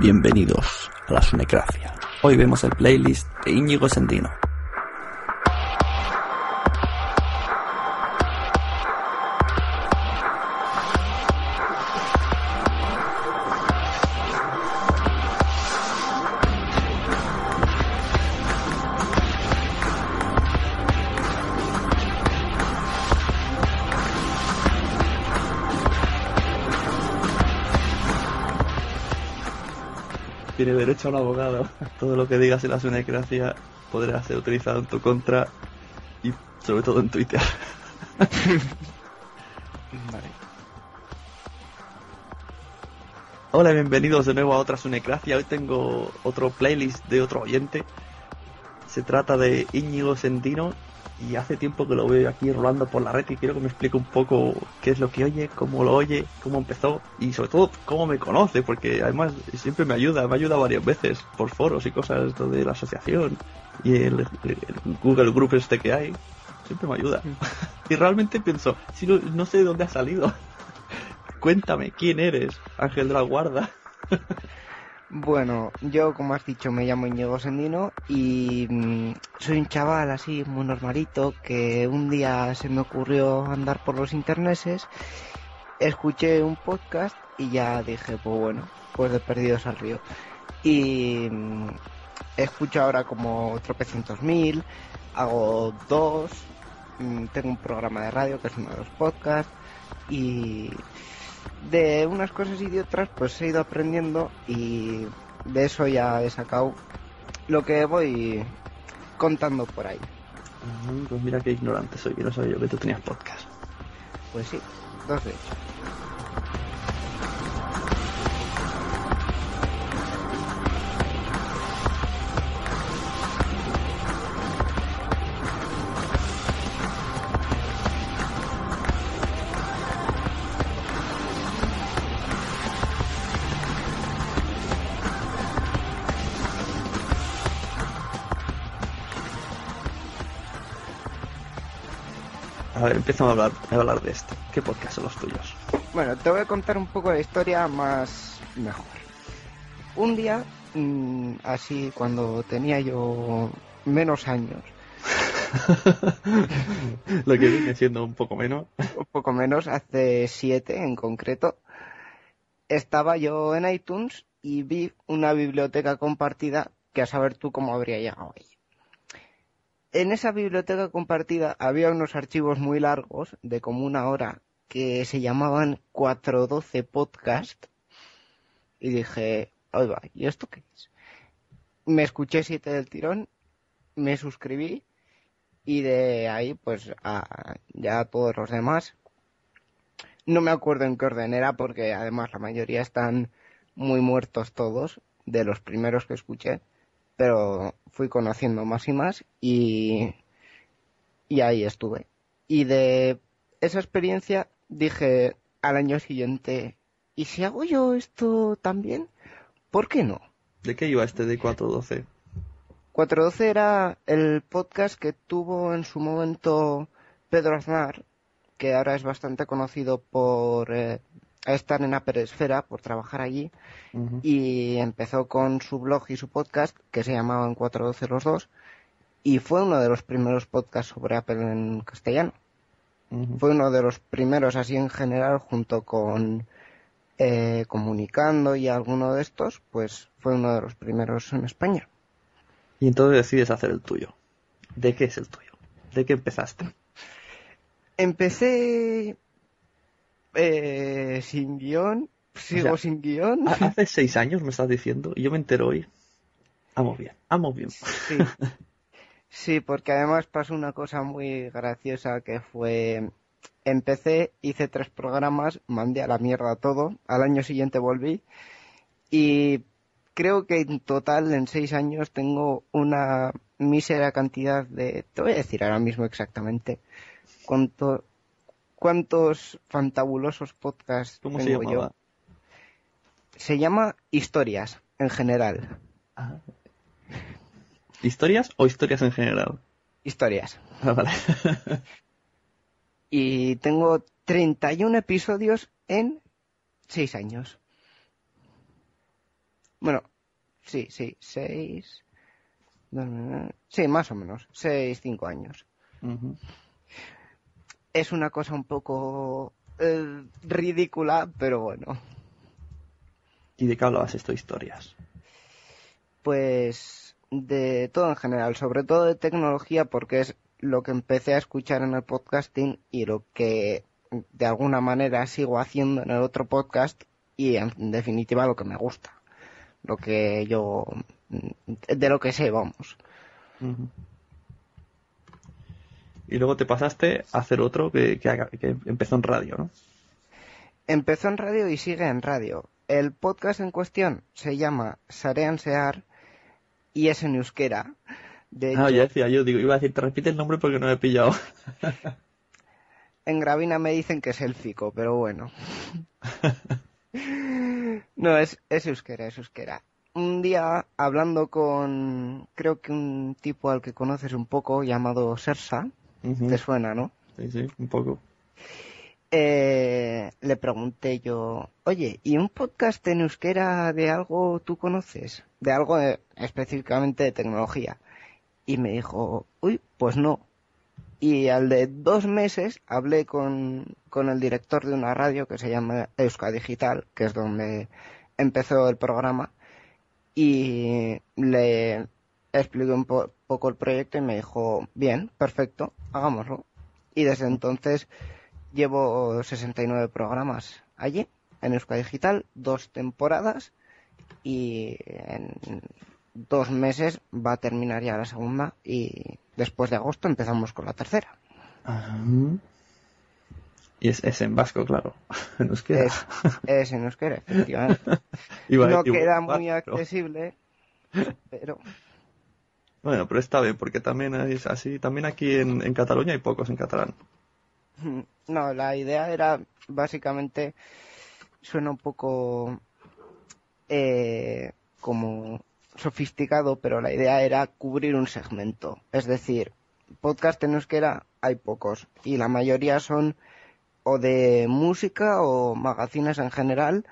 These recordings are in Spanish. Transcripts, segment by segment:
Bienvenidos a la Sunecracia. Hoy vemos el playlist de Íñigo Sendino. Derecho a un abogado. Todo lo que digas en la sunecracia podrá ser utilizado en tu contra y sobre todo en Twitter. Vale. Hola, bienvenidos de nuevo a otra Sunecracia. Hoy tengo otro playlist de otro oyente. Se trata de Íñigo Sendino y hace tiempo que lo veo aquí rolando por la red y quiero que me explique un poco qué es lo que oye, cómo lo oye, cómo empezó y sobre todo cómo me conoce, porque además siempre me ayuda, me ayuda varias veces por foros y cosas de la asociación y el, el Google Group este que hay. Siempre me ayuda. y realmente pienso, si no, no sé de dónde ha salido. Cuéntame, ¿quién eres? Ángel de la Guarda. Bueno, yo como has dicho me llamo Íñigo Sendino y mm, soy un chaval así muy normalito que un día se me ocurrió andar por los interneses, escuché un podcast y ya dije, pues bueno, pues de perdidos al río. Y mm, escucho ahora como tropecientos mil, hago dos, mm, tengo un programa de radio que es uno de los podcasts y de unas cosas y de otras pues he ido aprendiendo y de eso ya he sacado lo que voy contando por ahí. Pues mira qué ignorante soy, que no sabía yo que tú tenías podcast. Pues sí, dos de hecho. A ver, empezamos a hablar, a hablar de esto. ¿Qué podcast son los tuyos? Bueno, te voy a contar un poco la historia más mejor. Un día, mm, así cuando tenía yo menos años, Lo que viene siendo un poco menos. un poco menos, hace siete en concreto, estaba yo en iTunes y vi una biblioteca compartida que a saber tú cómo habría llegado ahí. En esa biblioteca compartida había unos archivos muy largos, de como una hora, que se llamaban 412 Podcast. Y dije, ahí va, ¿y esto qué es? Me escuché siete del tirón, me suscribí y de ahí pues a, ya a todos los demás. No me acuerdo en qué orden era porque además la mayoría están muy muertos todos de los primeros que escuché, pero fui conociendo más y más y, y ahí estuve. Y de esa experiencia dije al año siguiente, ¿y si hago yo esto también? ¿Por qué no? ¿De qué iba este de 412? 412 era el podcast que tuvo en su momento Pedro Aznar, que ahora es bastante conocido por eh, estar en Upper Esfera, por trabajar allí, y empezó con su blog y su podcast, que se llamaban 412 los dos, y fue uno de los primeros podcasts sobre Apple en castellano. Fue uno de los primeros así en general, junto con eh, Comunicando y alguno de estos, pues fue uno de los primeros en España. Y entonces decides hacer el tuyo. ¿De qué es el tuyo? ¿De qué empezaste? Empecé Eh, sin guion, sigo sea, sin guion. Ha- Hace seis años me estás diciendo y yo me entero hoy. Vamos bien, vamos bien. Sí. Sí, porque además pasó una cosa muy graciosa que fue... Empecé, hice tres programas, mandé a la mierda todo, al año siguiente volví y creo que en total en seis años tengo una mísera cantidad de... Te voy a decir ahora mismo exactamente cuánto, cuántos fantabulosos podcasts ¿Cómo se tengo llamaba? yo. Se llama Historias, en general. Ah. ¿Historias o historias en general? Historias. Ah, vale. y tengo 31 episodios en 6 años. Bueno, sí, sí, 6. Sí, más o menos, 6, 5 años. Ujú. Es una cosa un poco eh, ridícula, pero bueno. ¿Y de qué hablabas esto, historias? Pues de todo en general, sobre todo de tecnología, porque es lo que empecé a escuchar en el podcasting y lo que de alguna manera sigo haciendo en el otro podcast y en definitiva lo que me gusta. Lo que yo, de lo que sé, vamos. Y luego te pasaste a hacer otro que, que empezó en radio, ¿no? Empezó en radio y sigue en radio. El podcast en cuestión se llama Sarean Sear y es en euskera. De hecho, Ah, ya decía yo, digo, iba a decir, te repite el nombre porque no me he pillado. En Gravina me dicen que es élfico, pero bueno. no, es, es euskera, es euskera. Un día, hablando con, creo que un tipo al que conoces un poco, llamado Sersa, Te suena, ¿no? Sí, sí, un poco. Eh, le pregunté yo, oye, ¿y un podcast en euskera de algo tú conoces? De algo eh, específicamente de tecnología. Y me dijo, uy, pues no. Y al de dos meses hablé con, con el director de una radio que se llama Euska Digital, que es donde empezó el programa, y le expliqué un po- poco el proyecto y me dijo, bien, perfecto, hagámoslo. Y desde entonces llevo 69 programas allí, en Euska Digital, dos temporadas, y en dos meses va a terminar ya la segunda, y después de agosto empezamos con la tercera. Ajá. Y es, es en vasco, claro. En euskera. Es, es en euskera, efectivamente. Iba no queda muy accesible, pero Bueno, pero está bien, porque también es así. También aquí en, en Cataluña hay pocos en catalán. no, la idea era básicamente suena un poco eh, como sofisticado, pero la idea era cubrir un segmento. Es decir, podcast en euskera hay pocos y la mayoría son o de música o magazines en general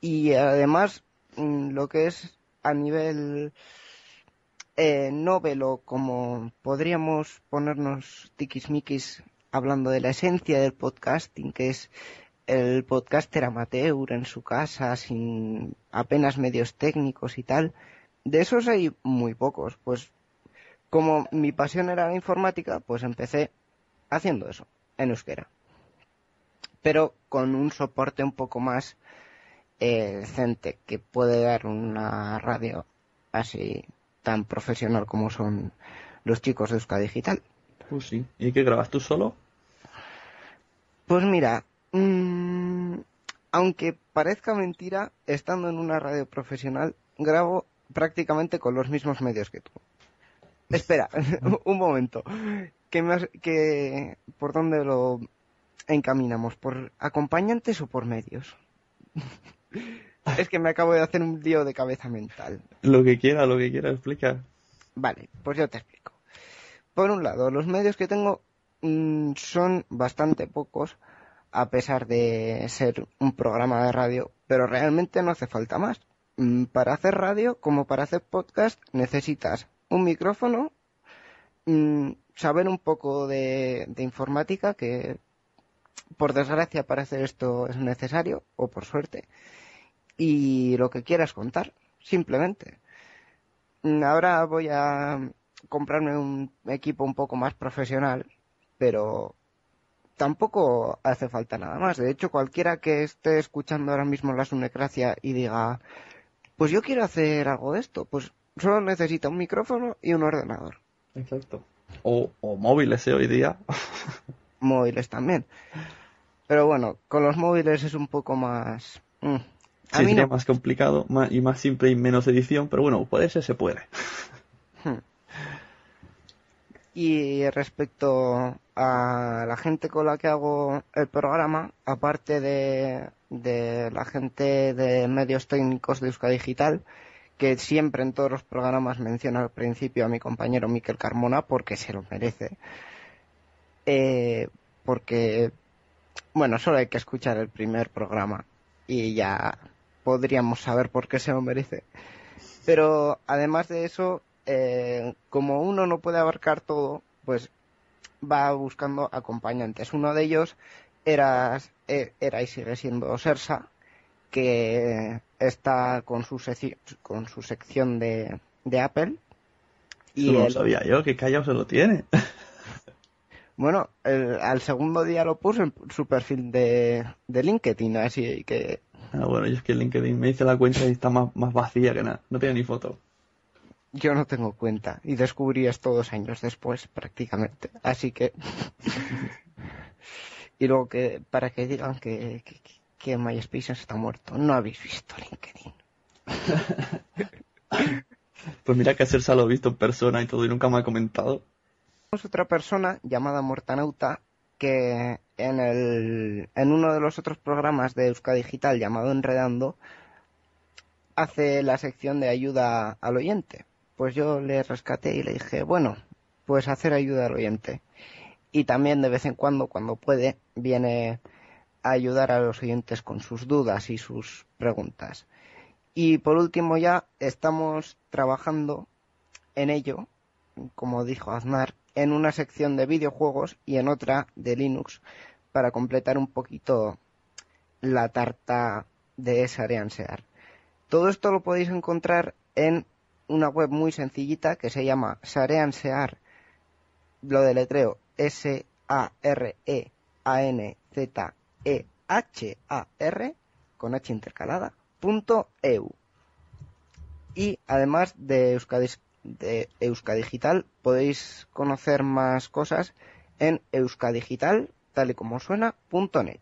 y además mm, lo que es a nivel eh, novelo, como podríamos ponernos tiquismiquis hablando de la esencia del podcasting, que es el podcaster amateur en su casa, sin apenas medios técnicos y tal, de esos hay muy pocos. Pues como mi pasión era la informática, pues empecé haciendo eso, en euskera. Pero con un soporte un poco más eh, decente que puede dar una radio así tan profesional como son los chicos de Euska Digital. Pues sí. ¿Y qué grabas tú solo? Pues mira, mm, aunque parezca mentira, estando en una radio profesional, grabo prácticamente con los mismos medios que tú. Espera, un momento. ¿Qué más, que, ¿Por dónde lo encaminamos? ¿Por acompañantes o por medios? es que me acabo de hacer un lío de cabeza mental. Lo que quiera, lo que quiera, explica. Vale, pues yo te explico. Por un lado, los medios que tengo mm, son bastante pocos, a pesar de ser un programa de radio, pero realmente no hace falta más. Mm, Para hacer radio, como para hacer podcast, necesitas un micrófono, mm, saber un poco de, de informática, que por desgracia para hacer esto es necesario, o por suerte, y lo que quieras contar, simplemente. Mm, Ahora voy a comprarme un equipo un poco más profesional, pero tampoco hace falta nada más. De hecho, cualquiera que esté escuchando ahora mismo la Sunecracia y diga, pues yo quiero hacer algo de esto, pues solo necesita un micrófono y un ordenador. Exacto. O, o móviles, ¿eh? Hoy día. móviles también. Pero bueno, con los móviles es un poco más... mm, Sí, sería no- más complicado más- y más simple y menos edición, pero bueno, puede ser, se puede. Hmm. Y respecto a la gente con la que hago el programa, aparte de, de la gente de medios técnicos de Euska Digital, que siempre en todos los programas menciona al principio a mi compañero Miquel Carmona porque se lo merece. Eh, porque, bueno, solo hay que escuchar el primer programa y ya podríamos saber por qué se lo merece. Pero además de eso, eh, como uno no puede abarcar todo, pues va buscando acompañantes. Uno de ellos era, eh, era y sigue siendo Sersa, que está con su, con su sección de, de Apple. Y no lo sabía yo, que callado se lo tiene. bueno, el- al segundo día lo puso en su perfil de, de LinkedIn, así que Ah, bueno, yo es que LinkedIn me hice la cuenta y está más, más vacía que nada. No tiene ni foto. yo no tengo cuenta y descubrí esto dos años después prácticamente. Así que... y luego que para que digan que, que, que MySpace está muerto, no habéis visto LinkedIn. Pues mira que a Sersa lo he visto en persona y todo y nunca me ha comentado. Otra persona llamada Mortanauta que en, el, en uno de los otros programas de Euska Digital llamado Enredando hace la sección de ayuda al oyente. Pues yo le rescaté y le dije, bueno, pues hacer ayuda al oyente. Y también de vez en cuando, cuando puede, viene a ayudar a los oyentes con sus dudas y sus preguntas. Y por último ya estamos trabajando en ello, como dijo Aznar, en una sección de videojuegos y en otra de Linux para completar un poquito la tarta de Sareansear. Todo esto lo podéis encontrar en una web muy sencillita que se llama Sareansear, lo deletreo S-A-R-E-A-N-Z-E-H-A-R con H intercalada, punto EU. Y además de Euskadis- de Euskadigital podéis conocer más cosas en euskadigital, tal y como suena, punto net.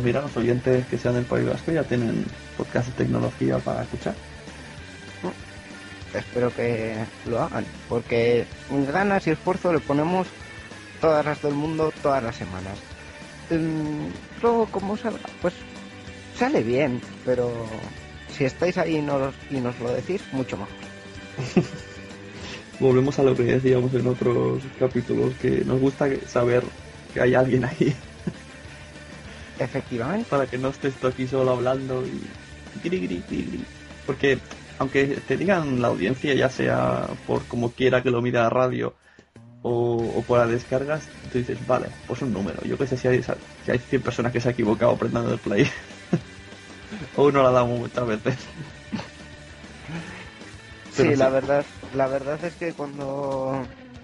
Pues mira, los oyentes que sean del País Vasco ya tienen podcast de tecnología para escuchar. Espero que lo hagan, porque ganas y esfuerzo le ponemos todas las del mundo todas las semanas. Mm, Luego, como salga, pues sale bien, pero si estáis ahí y nos, y nos lo decís, mucho mejor. Volvemos a lo que decíamos en otros capítulos, que nos gusta saber que hay alguien ahí Efectivamente. para que no estés tú aquí solo hablando y gri, gri, gri, gri. Porque aunque te digan la audiencia, ya sea por como quiera que lo mida la radio o, o por las descargas, tú dices, vale, pues un número. Yo que sé si hay, si hay 100 personas que se han equivocado apretando el play. o uno la damos muchas veces. Pero sí, la sí. verdad, la verdad es que cuando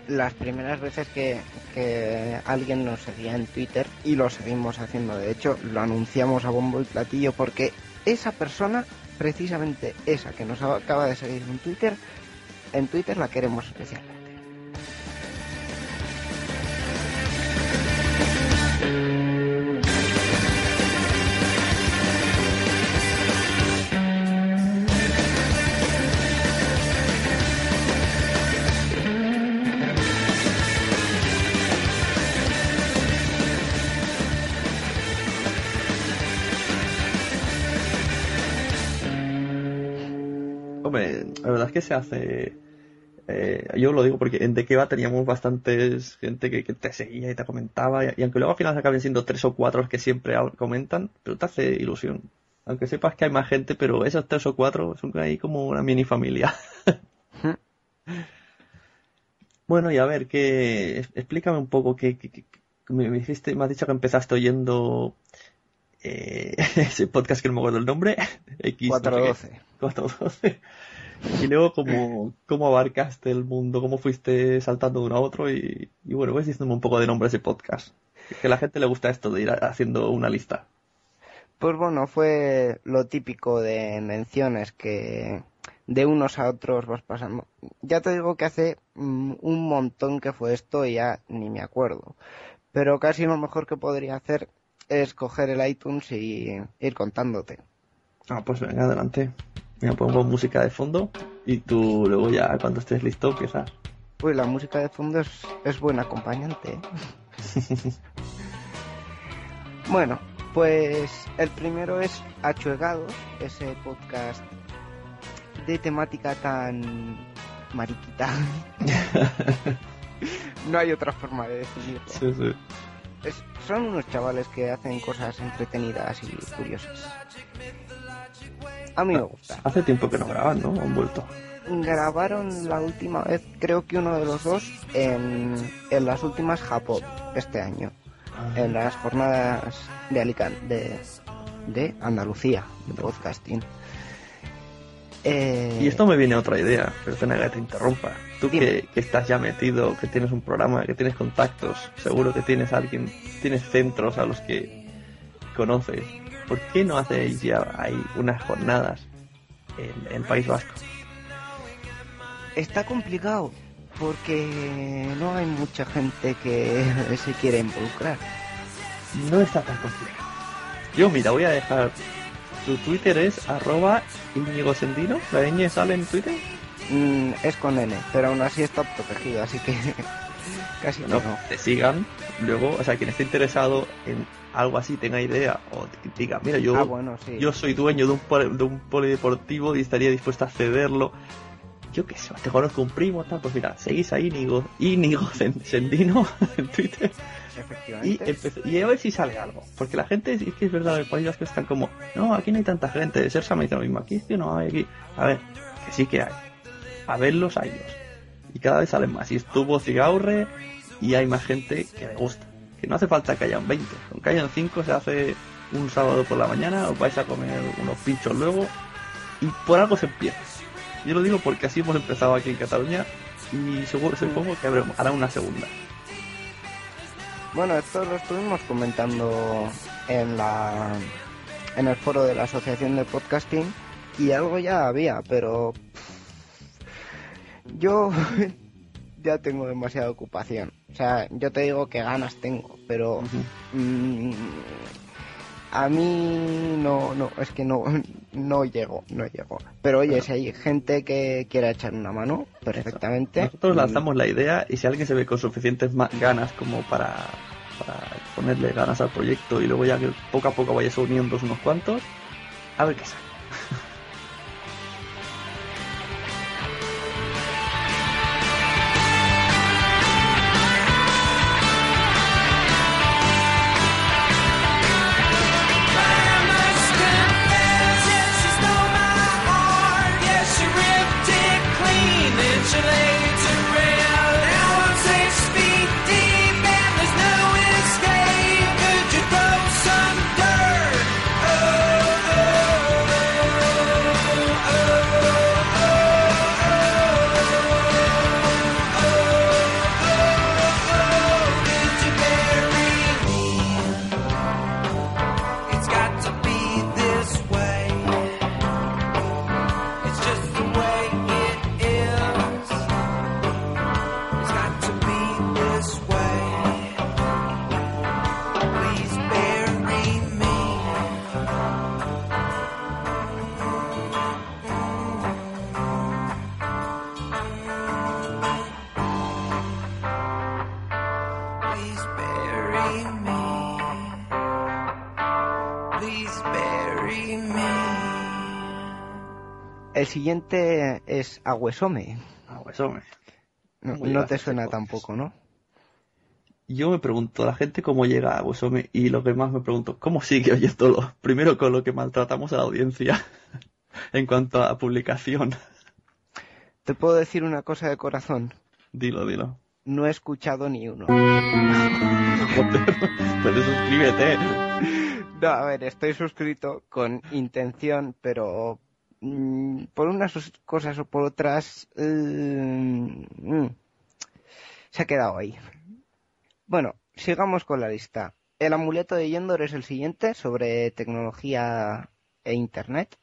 las primeras veces que, que alguien nos seguía en Twitter y lo seguimos haciendo, de hecho, lo anunciamos a bombo y platillo porque esa persona, precisamente esa que nos acaba de seguir en Twitter, en Twitter la queremos especialmente. Hombre, la verdad es que se hace Eh, yo lo digo porque en De Va teníamos bastantes gente que, te seguía y te comentaba, y, aunque luego al final acaben siendo tres o cuatro los que siempre comentan, pero te hace ilusión. Aunque sepas que hay más gente, pero esos tres o cuatro son ahí como una mini familia. Bueno, y a ver, que explícame un poco que, me dijiste, me has dicho que empezaste oyendo eh, ese podcast que no me acuerdo el nombre, X, no sé qué, 412. 412. Y luego cómo, cómo abarcaste el mundo, cómo fuiste saltando de uno a otro y, y bueno, ves diciéndome un poco de nombre de ese podcast. Que a la gente le gusta esto de ir a- haciendo una lista. Pues bueno, fue lo típico de menciones que de unos a otros vas pasando. Ya te digo que hace mm, un montón que fue esto y ya ni me acuerdo. Pero casi lo mejor que podría hacer es coger el iTunes y ir contándote. Ah, pues venga, adelante. Mira, pongo música de fondo y tú luego ya cuando estés listo empiezas. Pues la música de fondo es, es buen acompañante. ¿eh? bueno, pues el primero es Achuegados, ese podcast de temática tan mariquita. no hay otra forma de definirlo. Sí, sí. Es- son unos chavales que hacen cosas entretenidas y curiosas. A mí me gusta. Hace tiempo que no graban, ¿no? Han vuelto. Grabaron la última vez, creo que uno de los dos, en, en las últimas Japón este año. En las jornadas de Alicante, de, de Andalucía, de podcasting. Eh, Y esto me viene otra idea, perdona que te interrumpa. Tú que, que estás ya metido, que tienes un programa, que tienes contactos, seguro que tienes alguien, tienes centros a los que conoces. ¿Por qué no hacéis ya ahí unas jornadas en el País Vasco? Está complicado porque no hay mucha gente que se quiere involucrar. No está tan complicado. Yo, mira, voy a dejar. Tu Twitter es arroba Íñigo Sendino. ¿La ñ sale en Twitter? Mm, es con N, pero aún así está protegido, así que casi No, no. te sigan. Luego, o sea, quien esté interesado en algo así, tenga idea, o diga, mira, yo Ah, bueno, sí. yo soy dueño de un, de un polideportivo y estaría dispuesto a cederlo. Yo qué sé, te conozco un primo, tal, pues mira, seguís a Íñigo, Íñigo Sen- Sendino en Twitter y, y a ver si sale algo. Porque la gente, es que es verdad, el País Vasco están como, no, aquí no hay tanta gente, Sersa me dice lo mismo, aquí es que no hay aquí. A ver, que sí que hay. A verlos, hay ellos. Y cada vez salen más. Y estuvo Cigaurre y hay más gente que le gusta. Que no hace falta que hayan 20. Con que hayan 5 se hace un sábado por la mañana, os vais a comer unos pinchos luego y por algo se empieza. Yo lo digo porque así hemos empezado aquí en Cataluña y seguro, supongo que habrá- hará una segunda. Bueno, esto lo estuvimos comentando en la en el foro de la Asociación de Podcasting y algo ya había, pero yo ya tengo demasiada ocupación. O sea, yo te digo que ganas tengo, pero mm, a mí no, no, es que no, no llego, no llego. Pero oye, si hay gente que quiera echar una mano, perfectamente. Nosotros mm, lanzamos la idea y si alguien se ve con suficientes ganas como para, para ponerle ganas al proyecto y luego ya que poco a poco vayas uniendo unos cuantos, a ver qué sale. Aguesome. No, te suena tampoco, ¿no? Yo me pregunto, la gente cómo llega a Bosome y lo que más me pregunto, ¿cómo sigue oyéndolo? Primero con lo que maltratamos a la audiencia en cuanto a publicación. Te puedo decir una cosa de corazón. Dilo, dilo. No he escuchado ni uno. Pues suscríbete. No, a ver, estoy suscrito con intención, pero mm, por unas os- cosas o por otras eh, mm, se ha quedado ahí. Bueno, sigamos con la lista. El amuleto de Yendor es el siguiente sobre tecnología e internet,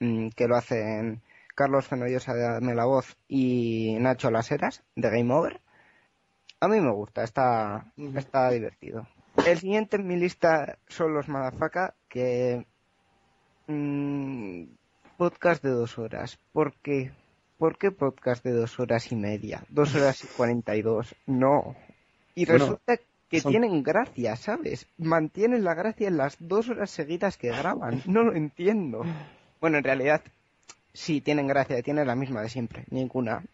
mm, que lo hacen Carlos Fenollosa de la Voz y Nacho Laseras de Game Over. A mí me gusta, está, está divertido. El siguiente en mi lista son los Madafaka, que... podcast de dos horas. ¿Por qué? ¿Por qué podcast de dos horas y media? Dos horas y cuarenta y dos. No. Y Bueno, resulta que son- tienen gracia, ¿sabes? Mantienen la gracia en las dos horas seguidas que graban. No lo entiendo. Bueno, en realidad, sí, tienen gracia, tienen la misma de siempre. Ninguna.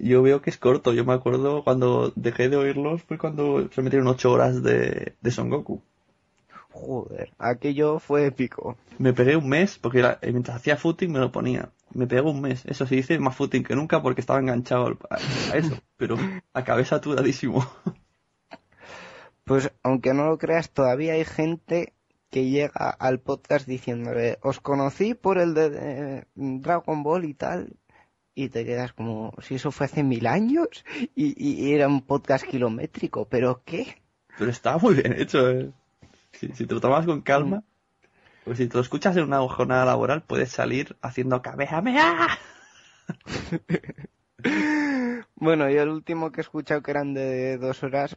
Yo veo que es corto. Yo me acuerdo cuando dejé de oírlos fue cuando se metieron ocho horas de, de Son Goku. Joder, aquello fue épico. Me pegué un mes, porque era- eh, mientras hacía footing me lo ponía. Me pegué un mes. Eso se dice más footing que nunca porque estaba enganchado al- a, a eso. Pero acabé saturadísimo. Pues aunque no lo creas, todavía hay gente que llega al podcast diciéndole, os conocí por el de, de Dragon Ball y tal, y te quedas como, si eso fue hace mil años, y era un podcast kilométrico, pero ¿qué? Pero estaba muy bien hecho. eh. Si, si te lo tomas con calma, pues si te lo escuchas en una jornada laboral, puedes salir haciendo Kamehameha. Bueno, y el último que he escuchado que eran de dos horas,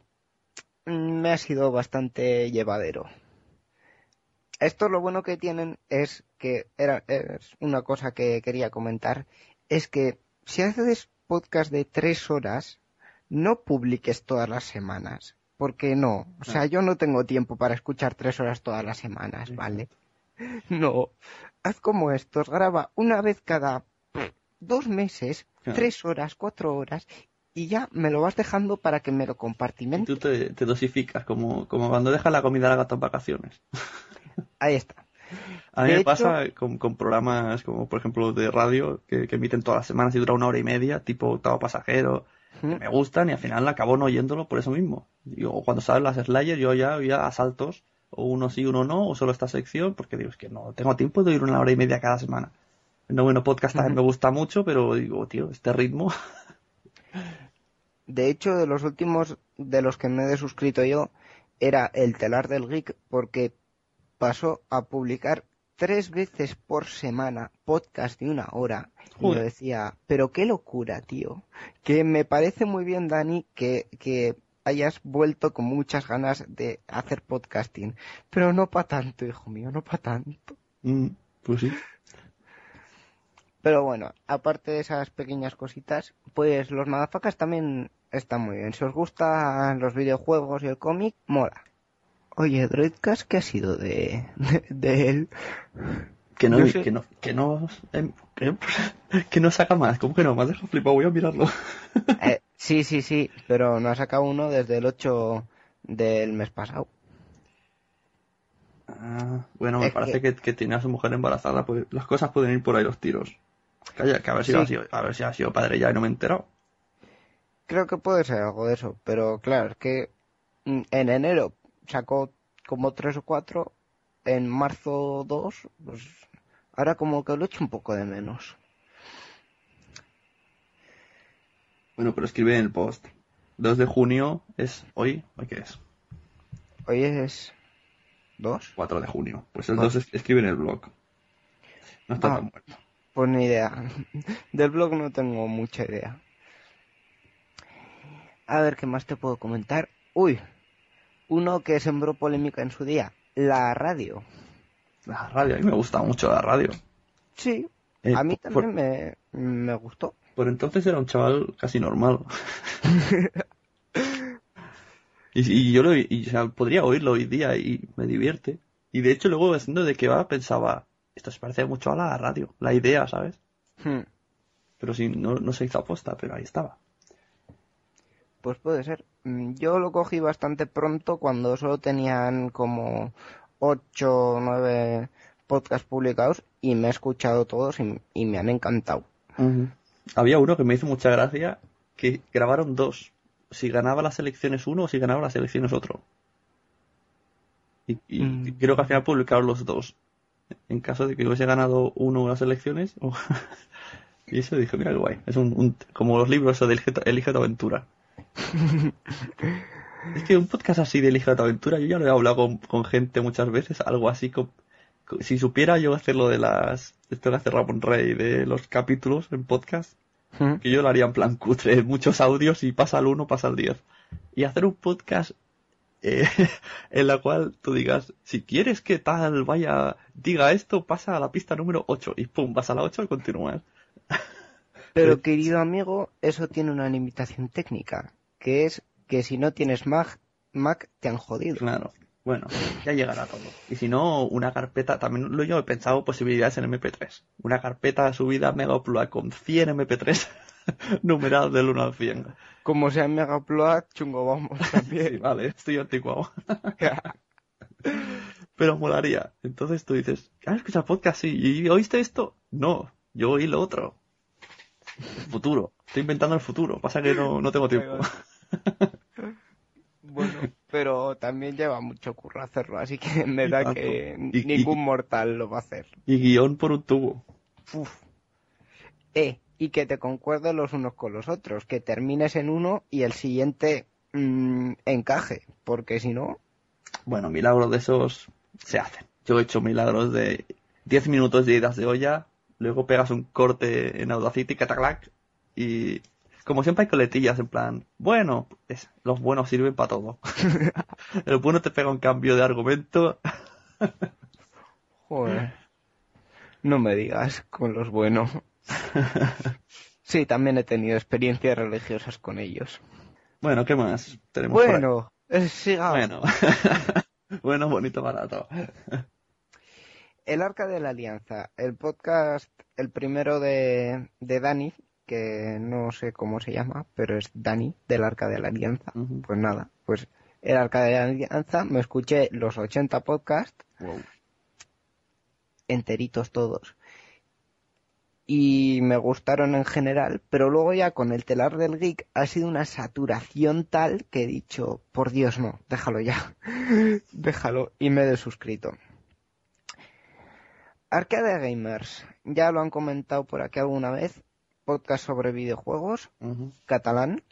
me ha sido bastante llevadero. Esto lo bueno que tienen es que era, es una cosa que quería comentar, es que si haces podcast de tres horas, no publiques todas las semanas. Porque no, o sea, yo no tengo tiempo para escuchar tres horas todas las semanas, ¿vale? No, haz como estos, graba una vez cada dos meses, tres horas, cuatro horas, y ya me lo vas dejando para que me lo Y compartimente. tú te, te dosificas, como, como cuando dejas la comida al gato en vacaciones. Ahí está. A mí De me hecho- pasa con, con programas como, por ejemplo, de radio, que, que emiten todas las semanas y dura una hora y media, tipo Octavo Pasajero, que me gustan y al final acabo no oyéndolo por eso mismo. Yo, cuando salen las Slayer, yo ya ya a saltos, o uno sí, uno no, o solo esta sección, porque digo, es que no tengo tiempo de oír una hora y media cada semana. No, bueno, podcast también me gusta mucho, pero digo, tío, este ritmo. De hecho, de los últimos de los que me he desuscrito yo, era el telar del geek, porque pasó a publicar tres veces por semana podcast de una hora. Y yo decía, pero qué locura, tío. Que me parece muy bien, Dani, que, que hayas vuelto con muchas ganas de hacer podcasting. Pero no para tanto, hijo mío, no para tanto. Mm, pues sí. Pero bueno, aparte de esas pequeñas cositas, pues los madafacas también están muy bien. Si os gustan los videojuegos y el cómic, mola. Oye, Droidcast, ¿qué ha sido de, de, de él? Que no, sé- que no, que no, em, que, que no saca más. ¿Cómo que no? Me has dejado flipado, voy a mirarlo. Eh, sí, sí, sí, pero no ha sacado uno desde el 8 del mes pasado. Ah, bueno, me Es parece que... que tiene a su mujer embarazada, pues las cosas pueden ir por ahí los tiros. Calla, que a ver si Sí. ha sido, a ver si ha sido padre ya y no me he enterado. Creo que puede ser algo de eso, pero claro, es que mm, en enero sacó como tres o cuatro, en marzo dos, pues ahora como que lo echo un poco de menos. Bueno, pero escribe en el post. 2 de junio es hoy, ¿hoy qué es? Hoy es dos, 4 de junio. Pues el Dos. 2 es- escribe en el blog. No está Ah. tan muerto. pues ni idea. Del blog no tengo mucha idea. A ver, ¿qué más te puedo comentar? Uy, uno que sembró polémica en su día, la radio. La radio, a mí me gusta mucho la radio. Sí, Eh, a mí por- también me, me gustó. Por entonces era un chaval casi normal. y, y yo lo, y, o sea, podría oírlo hoy día y me divierte. Y de hecho luego haciendo de que va pensaba, esto se parece mucho a la radio, la idea, ¿sabes? Hmm. Pero sí, no, no se hizo aposta, pero ahí estaba. Pues puede ser. Mm, Yo lo cogí bastante pronto cuando solo tenían como 8 o 9 podcasts publicados y me he escuchado todos y, y me han encantado. Había uno que me hizo mucha gracia, que grabaron dos. Si ganaba las elecciones uno o si ganaba las elecciones otro. Y, y Mm. creo que al final publicaron los dos. En caso de que hubiese ganado uno las elecciones. y eso dije, mira qué guay. Es un, un- como los libros de Elige tu aventura. es que un podcast así de Elige tu aventura, yo ya lo he hablado con, con gente muchas veces, algo así como... Si supiera yo hacer lo de las... Esto que hace Ramón Rey de los capítulos en podcast, Mm. que yo lo haría en plan cutre, muchos audios y pasa al 1, pasa al 10. Y hacer un podcast eh, en la cual tú digas, si quieres que tal vaya, diga esto, pasa a la pista número 8 y pum, vas a la 8 y continúas. Pero querido amigo, eso tiene una limitación técnica, que es que si no tienes Mac, Mac te han jodido. Claro. Bueno, ya llegará todo. Y si no, una carpeta, también lo yo he pensado posibilidades en MP3. Una carpeta subida a Mega Upload con 100 MP3 numerados del 1 al 100. Como sea en Megaplot, chungo vamos Sí, también. vale, estoy anticuado. Pero molaría. Entonces tú dices, ¿has escuchado podcast? Sí. ¿Y oíste esto? No, yo oí lo otro. Futuro. Estoy inventando el futuro. Pasa que no, no tengo tiempo. bueno, pero también lleva mucho curro hacerlo, así que me da tanto. que Y- y- ningún mortal lo va a hacer. Y guion por un tubo. Uf. Eh, y que te concuerden los unos con los otros, que termines en uno y el siguiente mm, encaje, porque si no, Bueno, milagros de esos se hacen. Yo he hecho milagros de 10 minutos de idas de olla, luego pegas un corte en Audacity, cataclac, y como siempre hay coletillas en plan, bueno, es- los buenos sirven para todo. El bueno te pega un cambio de argumento. joder, no me digas con los buenos. Sí, también he tenido experiencias religiosas con ellos. Bueno, ¿qué más tenemos? Bueno, eh, sigamos. Bueno. bueno, bonito, barato. El Arca de la Alianza, el podcast, el primero de, de Dani, que no sé cómo se llama, pero es Dani del Arca de la Alianza. Pues nada, pues el Arca de la Alianza, me escuché los 80 podcasts, Wow. enteritos todos, y me gustaron en general, pero luego ya con el telar del geek ha sido una saturación tal que he dicho, por Dios no, déjalo ya, déjalo, y me he desuscrito. Arcade Gamers, ya lo han comentado por aquí alguna vez, podcast sobre videojuegos, catalán,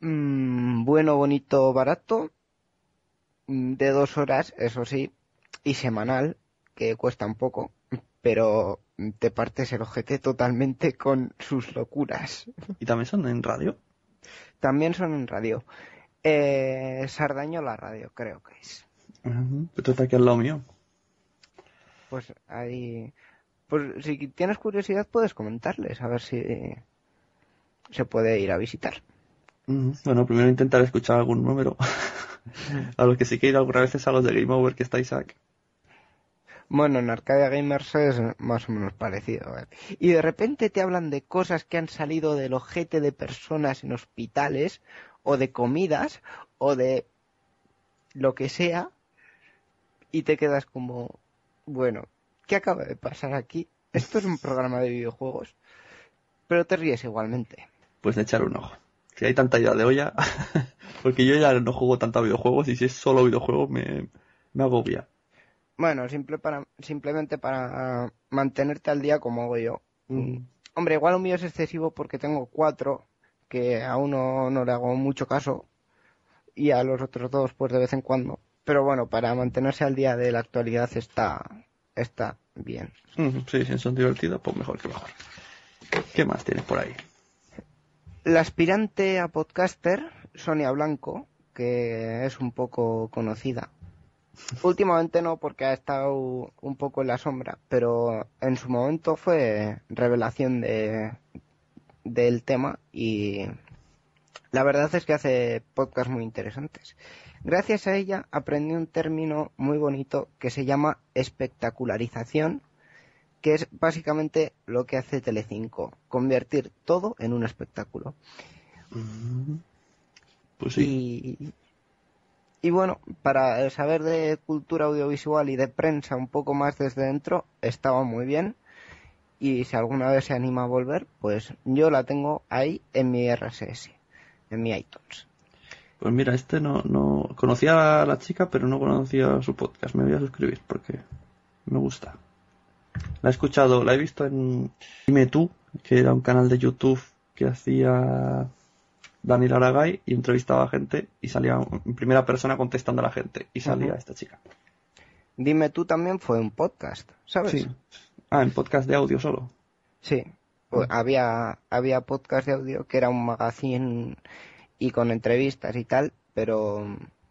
Mm, bueno, bonito, barato, Mm, de dos horas, eso sí, y semanal, que cuesta un poco, pero te partes el ojete totalmente con sus locuras. ¿Y también son en radio? También son en radio. Eh, Sardaño la radio, creo que es. Esto está aquí al lado mío. Pues ahí, pues si tienes curiosidad puedes comentarles, a ver si se puede ir a visitar. Bueno, primero intentar escuchar algún número. a los que sí que he ido algunas veces a los de Game Over que está Isaac. Bueno, en Arcadia Gamers es más o menos parecido. ¿eh? Y de repente te hablan de cosas que han salido del ojete de personas en hospitales, o de comidas, o de lo que sea, y te quedas como, bueno, ¿qué acaba de pasar aquí? Esto es un programa de videojuegos, pero te ríes igualmente. Pues de echar un ojo. Si hay tanta idea de olla, porque yo ya no juego tanto a videojuegos y si es solo videojuegos me, me agobia. Bueno, simple para, simplemente para mantenerte al día como hago yo. Mm. Hombre, igual lo mío es excesivo porque tengo cuatro que a uno no le hago mucho caso y a los otros dos pues de vez en cuando. Pero bueno, para mantenerse al día de la actualidad está, está bien. Sí, si son divertidos, pues mejor que mejor. ¿Qué más tienes por ahí? La aspirante a podcaster, Sonia Blanco, que es un poco conocida. Últimamente no, porque ha estado un poco en la sombra, pero en su momento fue revelación de, del tema y la verdad es que hace podcasts muy interesantes. Gracias a ella aprendí un término muy bonito que se llama espectacularización, que es básicamente lo que hace Telecinco, convertir todo en un espectáculo. Mm. Pues sí. Y, y bueno, para saber de cultura audiovisual y de prensa un poco más desde dentro, estaba muy bien. Y si alguna vez se anima a volver, pues yo la tengo ahí en mi RSS, en mi iTunes. Pues mira, este no, no conocía a la chica, pero no conocía su podcast. Me voy a suscribir porque me gusta. La he escuchado, la he visto en Dime tú, que era un canal de YouTube que hacía Daniel Aragay y entrevistaba a gente y salía en primera persona contestando a la gente y salía esta chica. Dime tú también fue un podcast, ¿sabes? Sí. Ah, en podcast de audio solo. Sí, pues había, había podcast de audio que era un magazine y con entrevistas y tal, pero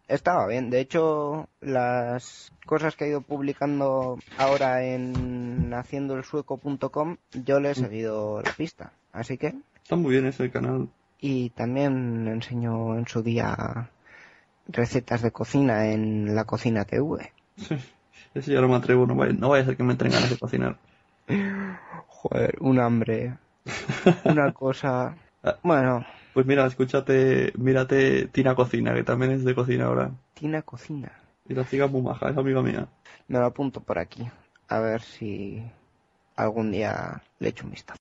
estaba bien. De hecho, las cosas que ha ido publicando ahora en haciendoelsueco.com, yo le he seguido la pista. Así que, Está muy bien ese canal. y también enseñó en su día recetas de cocina en la cocina TV. Ese ya no me atrevo, no vaya, no vaya a ser que me entren ganas de cocinar. Joder, un hambre. Una cosa. Bueno, Pues mira, escúchate, mírate Tina Cocina, que también es de cocina ahora. Tina cocina. Y la chica es muy maja, es amiga mía. Me lo apunto por aquí. A ver si algún día le echo un vistazo.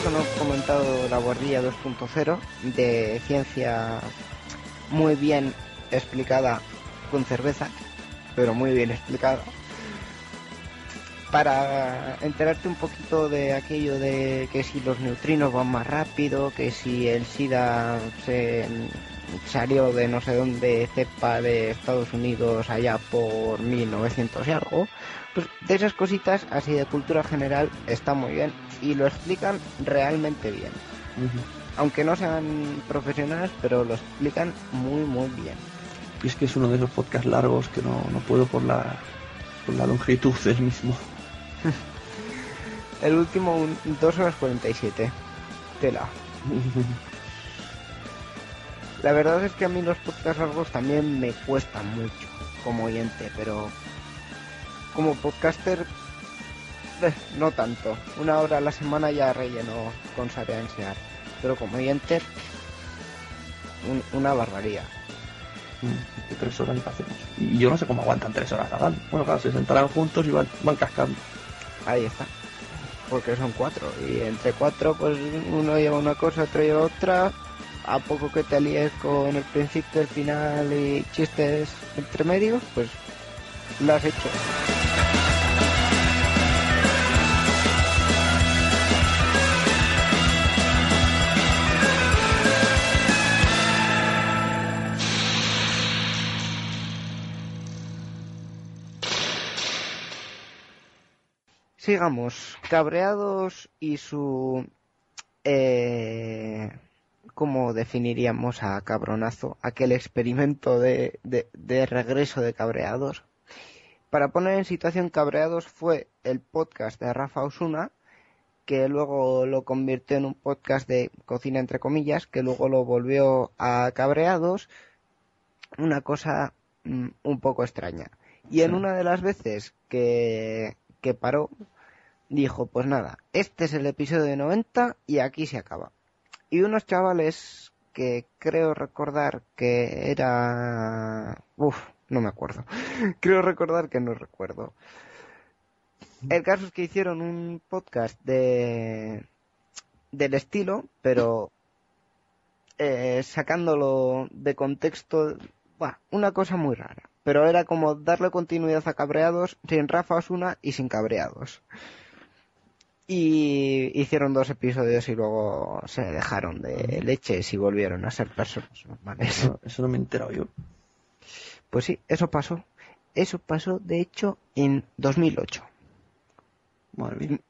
Creo no he comentado la guardilla 2.0 de ciencia muy bien explicada con cerveza, pero muy bien explicada. Para enterarte un poquito de aquello de que si los neutrinos van más rápido, que si el SIDA se salió de no sé dónde, cepa de Estados Unidos allá por 1900 y algo, pues de esas cositas así de cultura general está muy bien y lo explican realmente bien. Aunque no sean profesionales, pero lo explican muy muy bien. Y es que es uno de esos podcasts largos que no, no puedo por la, por la longitud del mismo. El último, un, 2 horas 47. Tela. La verdad es que a mí los podcasts largos también me cuestan mucho como oyente, pero como podcaster eh, no tanto. Una hora a la semana ya relleno con Sarea enseñar, pero como oyente un- una barbaridad. Mm, que tres horas y qué hacemos. Y yo no sé cómo aguantan tres horas, hagan. Bueno, claro, se sentarán juntos y van, van cascando. Ahí está. Porque son cuatro. Y entre cuatro, pues uno lleva una cosa, otro lleva otra. A poco que te líes con el principio, el final y chistes entre medios, pues lo has hecho. Sigamos. Cabreados y su... Eh, ¿Cómo definiríamos a Cabronazo? Aquel experimento de, de, de regreso de Cabreados. Para poner en situación Cabreados fue el podcast de Rafa Osuna, que luego lo convirtió en un podcast de cocina entre comillas, que luego lo volvió a Cabreados. Una cosa mm, un poco extraña. Y en una de las veces que, que paró, dijo, pues nada, este es el episodio 90 y aquí se acaba. Y unos chavales que creo recordar que era... Uf, no me acuerdo. creo recordar que no recuerdo. El caso es que hicieron un podcast de del estilo, pero eh, sacándolo de contexto, buah, una cosa muy rara. Pero era como darle continuidad a Cabreados sin Rafa Osuna y sin Cabreados. Y hicieron dos episodios y luego se dejaron de leches y volvieron a ser personas normales. Eso, eso no me he enterado yo. Pues sí, eso pasó. Eso pasó, de hecho, en 2008. Madre mía.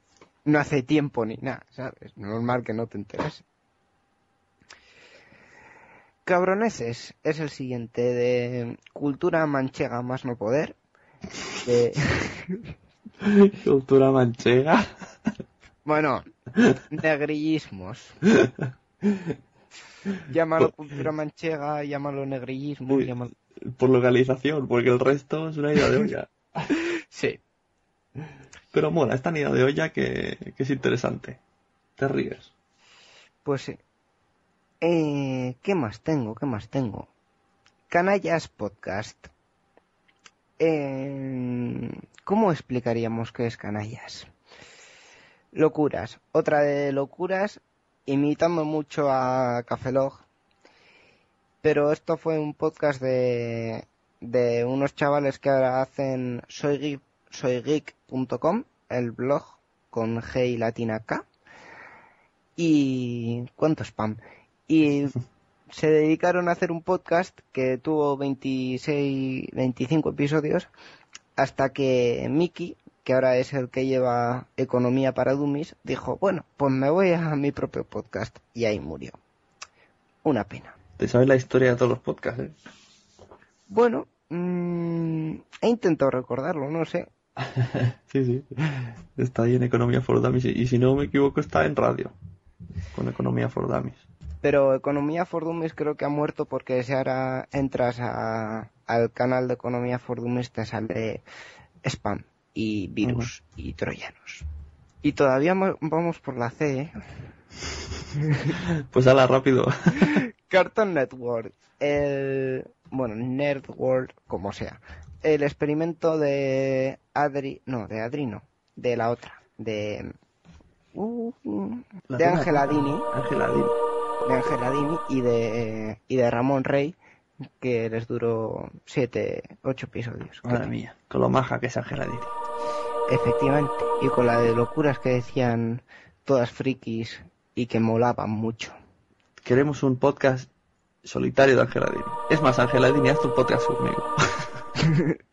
No hace tiempo ni nada, ¿sabes? Normal que no te enteres. Cabroneses es el siguiente de cultura manchega más no poder. De- Cultura manchega. Bueno, negrillismos. Llámalo cultura manchega, llámalo negrillismo, llámalo... Por localización, porque el resto es una idea de olla. Sí. Pero mola, esta idea de olla que, que es interesante. Te ríes. Pues sí. Eh, ¿Qué más tengo? ¿Qué más tengo? Canallas Podcast. Eh, ¿Cómo explicaríamos qué es Canallas? Locuras. Otra de locuras, imitando mucho a Cafelog. Pero esto fue un podcast de, de unos chavales que ahora hacen soygeek- soygeek.com, el blog con G y latina K. Y... ¿Cuánto spam? Y se dedicaron a hacer un podcast que tuvo 26, 25 episodios hasta que Mickey, que ahora es el que lleva Economía para Dummies, dijo, bueno, pues me voy a mi propio podcast y ahí murió. Una pena. Te sabes la historia de todos los podcasts, ¿eh? Bueno, mm, he intentado recordarlo, no sé. Sí, sí. Está ahí en Economía for Dummies. Y si no me equivoco, está en radio. Con Economía for Dummies. Pero Economía for Dummies creo que ha muerto porque si ahora entras a- al canal de Economía for Dummies te sale spam y virus y troyanos. Y todavía mo- vamos por la C, ¿eh? Pues hala, rápido. Cartoon Network. El, bueno, Nerd World, como sea. El experimento de Adri, no, de Adri no, de la otra, de, uh, de tuna- Angela Dini. Ángela Dini. de Angela Dini y de, y de Ramón Rey, que les duró siete, ocho episodios. Madre mía, con lo maja que es Ángela Dini. Efectivamente, y con la de locuras que decían todas frikis y que molaban mucho. Queremos un podcast solitario de Ángela Dini. Es más, Ángela Dini, haz tu podcast conmigo.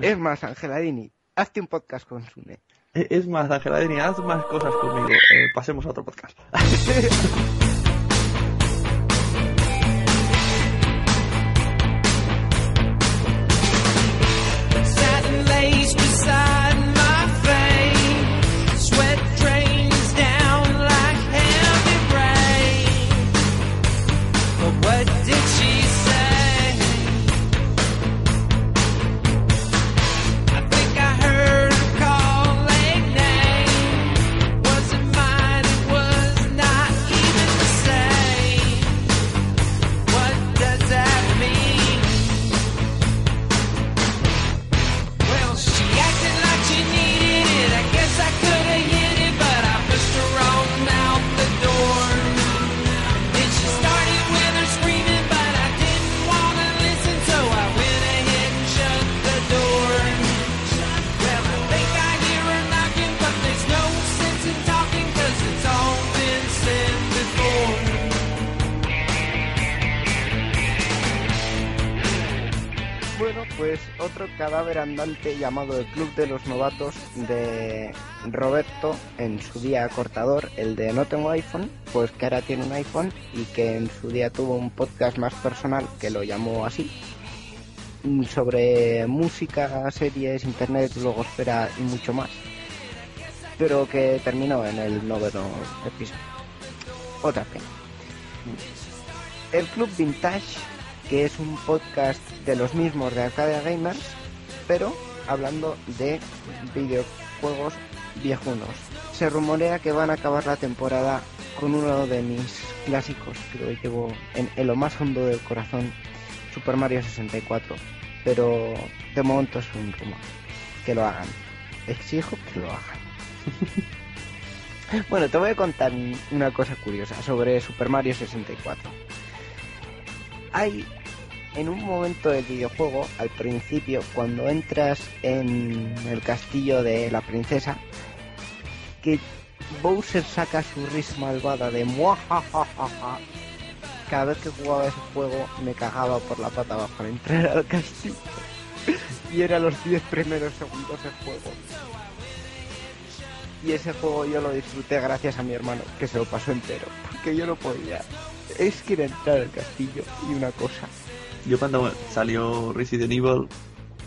Es más, Angela Dini, hazte un podcast con Sune. Es más, Ángela Dini, haz más cosas conmigo. Eh, pasemos a otro podcast. cadáver andante llamado el Club de los Novatos de Roberto, en su día cortador, el de No tengo iPhone, pues que ahora tiene un iPhone y que en su día tuvo un podcast más personal que lo llamó así, mm, sobre música, series, internet, blogosfera y mucho más, pero que terminó en el noveno episodio. Otra pena. El Club Vintage, que es un podcast de los mismos de Arcadia Gamers, pero hablando de videojuegos viejunos. Se rumorea que van a acabar la temporada con uno de mis clásicos que lo llevo en, en lo más hondo del corazón, Super Mario 64. Pero de momento es un rumor. Que lo hagan. Exijo que lo hagan. bueno, te voy a contar una cosa curiosa sobre Super Mario 64 hay en un momento del videojuego, al principio, cuando entras en el castillo de la princesa, que Bowser saca su risa malvada de muajajajaja cada vez que jugaba ese juego me cagaba por la pata al entrar al castillo. Y era los 10 primeros segundos del juego. Y ese juego yo lo disfruté gracias a mi hermano, que se lo pasó entero. Porque yo no podía. Es que era entrar al castillo y una cosa. Yo cuando salió Resident Evil,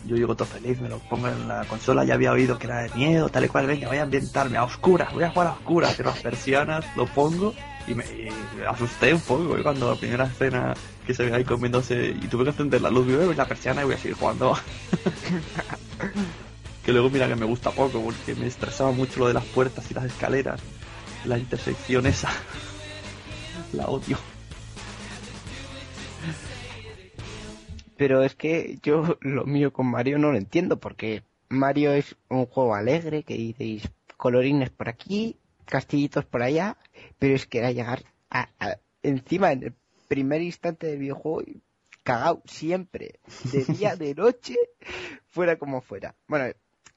yo llego todo feliz, me lo pongo en la consola, ya había oído que era de miedo, tal y cual, venga, voy a ambientarme a oscuras, voy a jugar a oscuras, cierro las persianas, lo pongo y me, y me asusté un poco cuando la primera escena que se ve ahí comiéndose y tuve que encender la luz, voy a la persiana y voy a seguir jugando. que luego mira que me gusta poco porque me estresaba mucho lo de las puertas y las escaleras, la intersección esa. La odio. Pero es que yo lo mío con Mario no lo entiendo, porque Mario es un juego alegre, que diréis colorines por aquí, castillitos por allá, pero es que era llegar a, a- encima en el primer instante del videojuego y cagado siempre, de día, de noche, fuera como fuera. Bueno,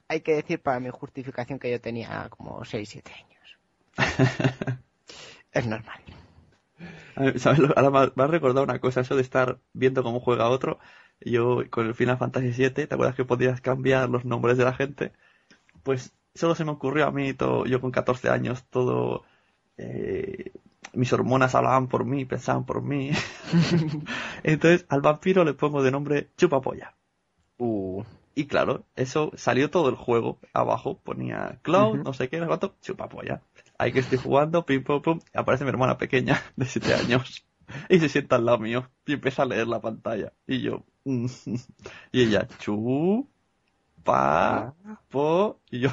hay que decir para mi justificación que yo tenía como 6, 7 años. es normal. A ver, ¿sabes lo- Ahora me ha- me has recordado una cosa, eso de estar viendo cómo juega otro. Yo con el Final Fantasy VII, ¿te acuerdas que podías cambiar los nombres de la gente? Pues solo se me ocurrió a mí, todo, yo con 14 años, todo... eh, mis hormonas hablaban por mí, pensaban por mí. Entonces al vampiro le pongo de nombre Chupapolla. Uh, Y claro, eso salió todo el juego. Abajo ponía Cloud, no sé qué, no sé cuánto, chupapolla. Ahí que estoy jugando, pim pum pum, y aparece mi hermana pequeña de 7 años. Y se sienta al lado mío y empieza a leer la pantalla. Y yo, mm, y ella, chu, pa, po, y yo,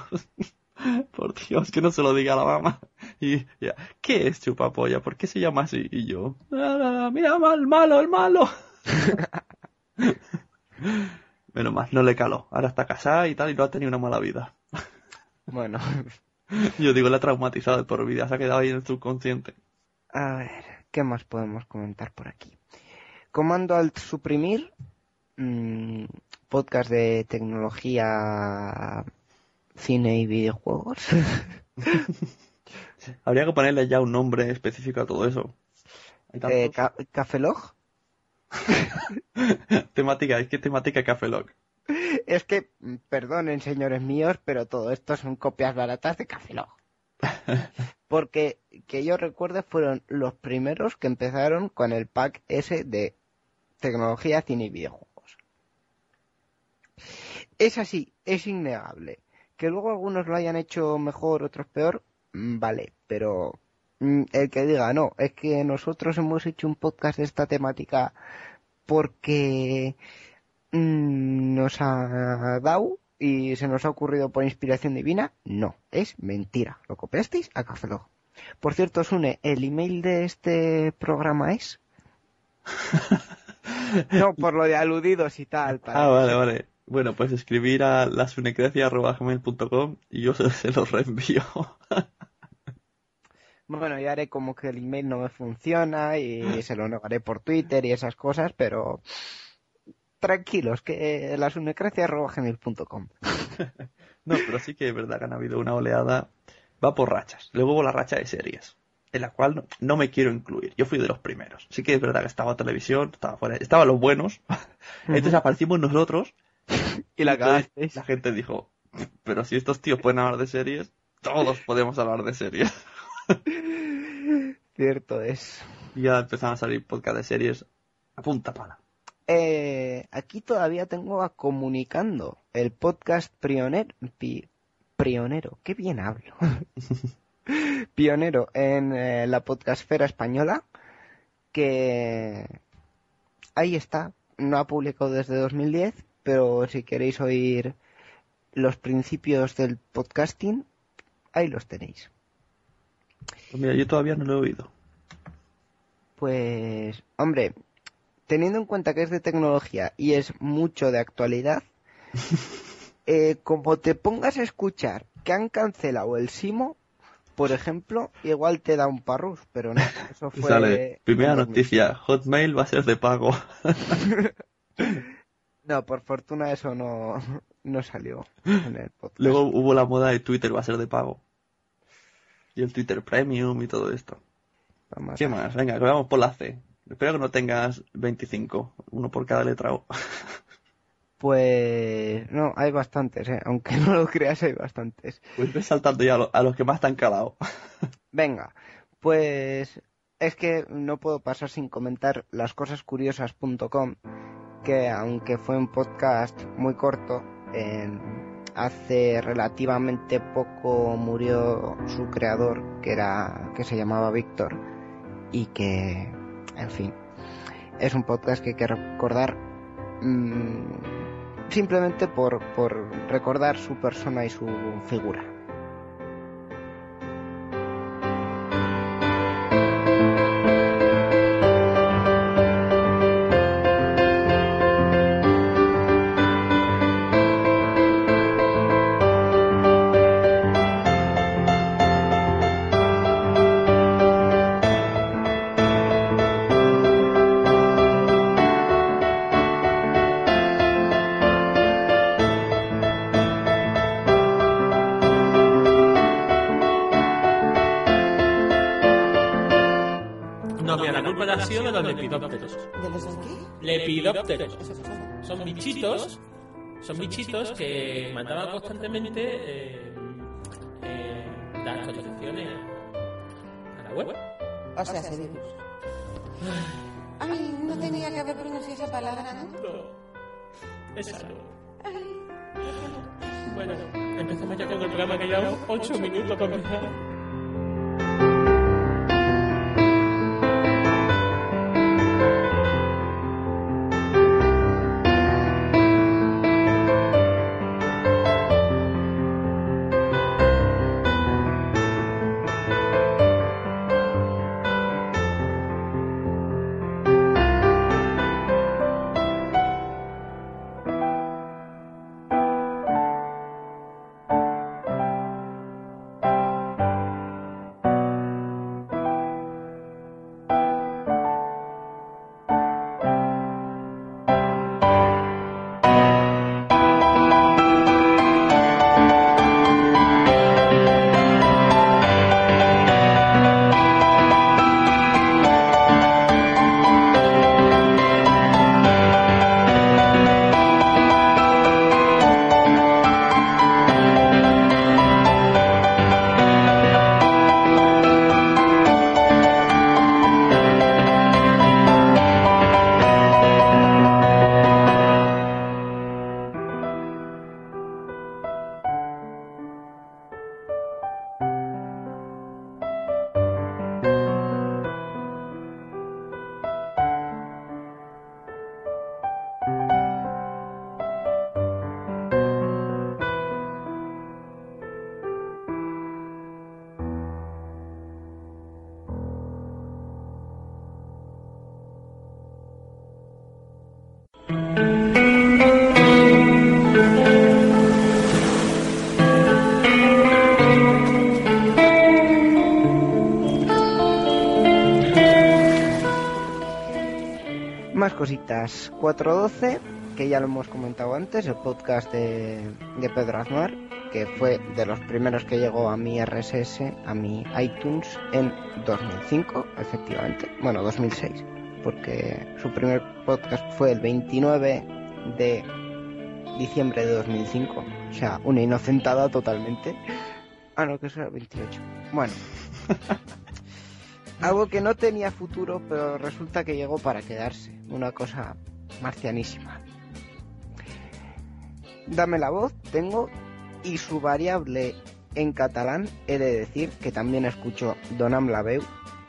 por Dios, que no se lo diga a la mamá. Y ella, ¿qué es chupapolla? ¿Por qué se llama así? Y yo, "Ah, mira, el malo, el malo. Menos mal, no le caló. Ahora está casada y tal, y no ha tenido una mala vida. bueno, Yo digo, la ha traumatizado de por vida, se ha quedado ahí en el subconsciente. A ver, ¿qué más podemos comentar por aquí? Comando al suprimir, mm, podcast de tecnología, cine y videojuegos. Habría que ponerle ya un nombre específico a todo eso. Eh, ca- Café Log. temática, es que temática Café Lock. Es que, mm, perdonen señores míos, pero todo esto son copias baratas de Café Log. Porque, que yo recuerde, fueron los primeros que empezaron con el pack ese de tecnología, cine y videojuegos. Es así, es innegable. Que luego algunos lo hayan hecho mejor, otros peor, mm, vale, pero mm, el que diga no, es que nosotros hemos hecho un podcast de esta temática porque mm, nos ha dado y se nos ha ocurrido por inspiración divina, no, es mentira. Lo copiasteis a Café Lock. Por cierto, Sune, ¿el email de este programa es? no, por lo de aludidos y tal. para- Ah, vale, vale. Bueno, pues escribir a lasunecracia.gmail.com y yo se, se los reenvío. Bueno, ya haré como que el email no me funciona y se lo negaré por Twitter y esas cosas, pero tranquilos, que la sunecracia.gmail.com. No, pero sí que es verdad que han habido una oleada. Va por rachas. Luego hubo la racha de series, en la cual no, no me quiero incluir. Yo fui de los primeros. Sí que es verdad que estaba televisión, estaba fuera, estaban los buenos. Entonces aparecimos nosotros Y la la gente dijo, pero si estos tíos pueden hablar de series, todos podemos hablar de series. Cierto es. Y ya empezaron a salir podcast de series a punta pala. Eh, aquí todavía tengo a Comunicando, el podcast pionero. pi- pionero, qué bien hablo. pionero en eh, la podcastfera española, que ahí está. No ha publicado desde 2010, pero si queréis oír los principios del podcasting, ahí los tenéis. Pues mira, yo todavía no lo he oído. Pues, hombre, teniendo en cuenta que es de tecnología y es mucho de actualidad, eh, como te pongas a escuchar que han cancelado el Simo, por ejemplo, igual te da un parrus, pero no, eso fue... sale, primera en 2000. noticia, Hotmail va a ser de pago. No, por fortuna eso no, no salió en el podcast. Luego hubo la moda de Twitter va a ser de pago. Y el Twitter Premium y todo esto. Vamos ¿Qué más? Venga, que vamos por la C. Espero que no tengas 25, uno por cada letra O. Pues no, hay bastantes, ¿eh? aunque no lo creas, hay bastantes. Pues ves saltando ya a, lo- a los que más te han calado. Venga, pues es que no puedo pasar sin comentar lascosascuriosas.com, que aunque fue un podcast muy corto, hace relativamente poco murió su creador, que era que se llamaba Víctor, y que, en fin, es un podcast que hay que recordar mm, simplemente por, por recordar su persona y su figura. Lepidópteros. Son bichitos, son bichitos que mandaban constantemente eh, eh, las actualizaciones a la web. O sea, ese virus. Ay, no tenía que haber pronunciado esa palabra, ¿no? No, esa no. Bueno, empezamos ya con el programa que llevamos 8 minutos para empezar. Cositas. 412, que ya lo hemos comentado antes, el podcast de, Pedro Aznar, que fue de los primeros que llegó a mi RSS, a mi iTunes, en 2005, efectivamente. Bueno, 2006, porque su primer podcast fue el 29 de diciembre de 2005. O sea, una inocentada totalmente. Ah, no, que eso era el 28. Bueno. Algo que no tenía futuro, pero resulta que llegó para quedarse. Una cosa marcianísima. Dame la voz, tengo, y su variable en catalán, he de decir que también escucho Donam la veu,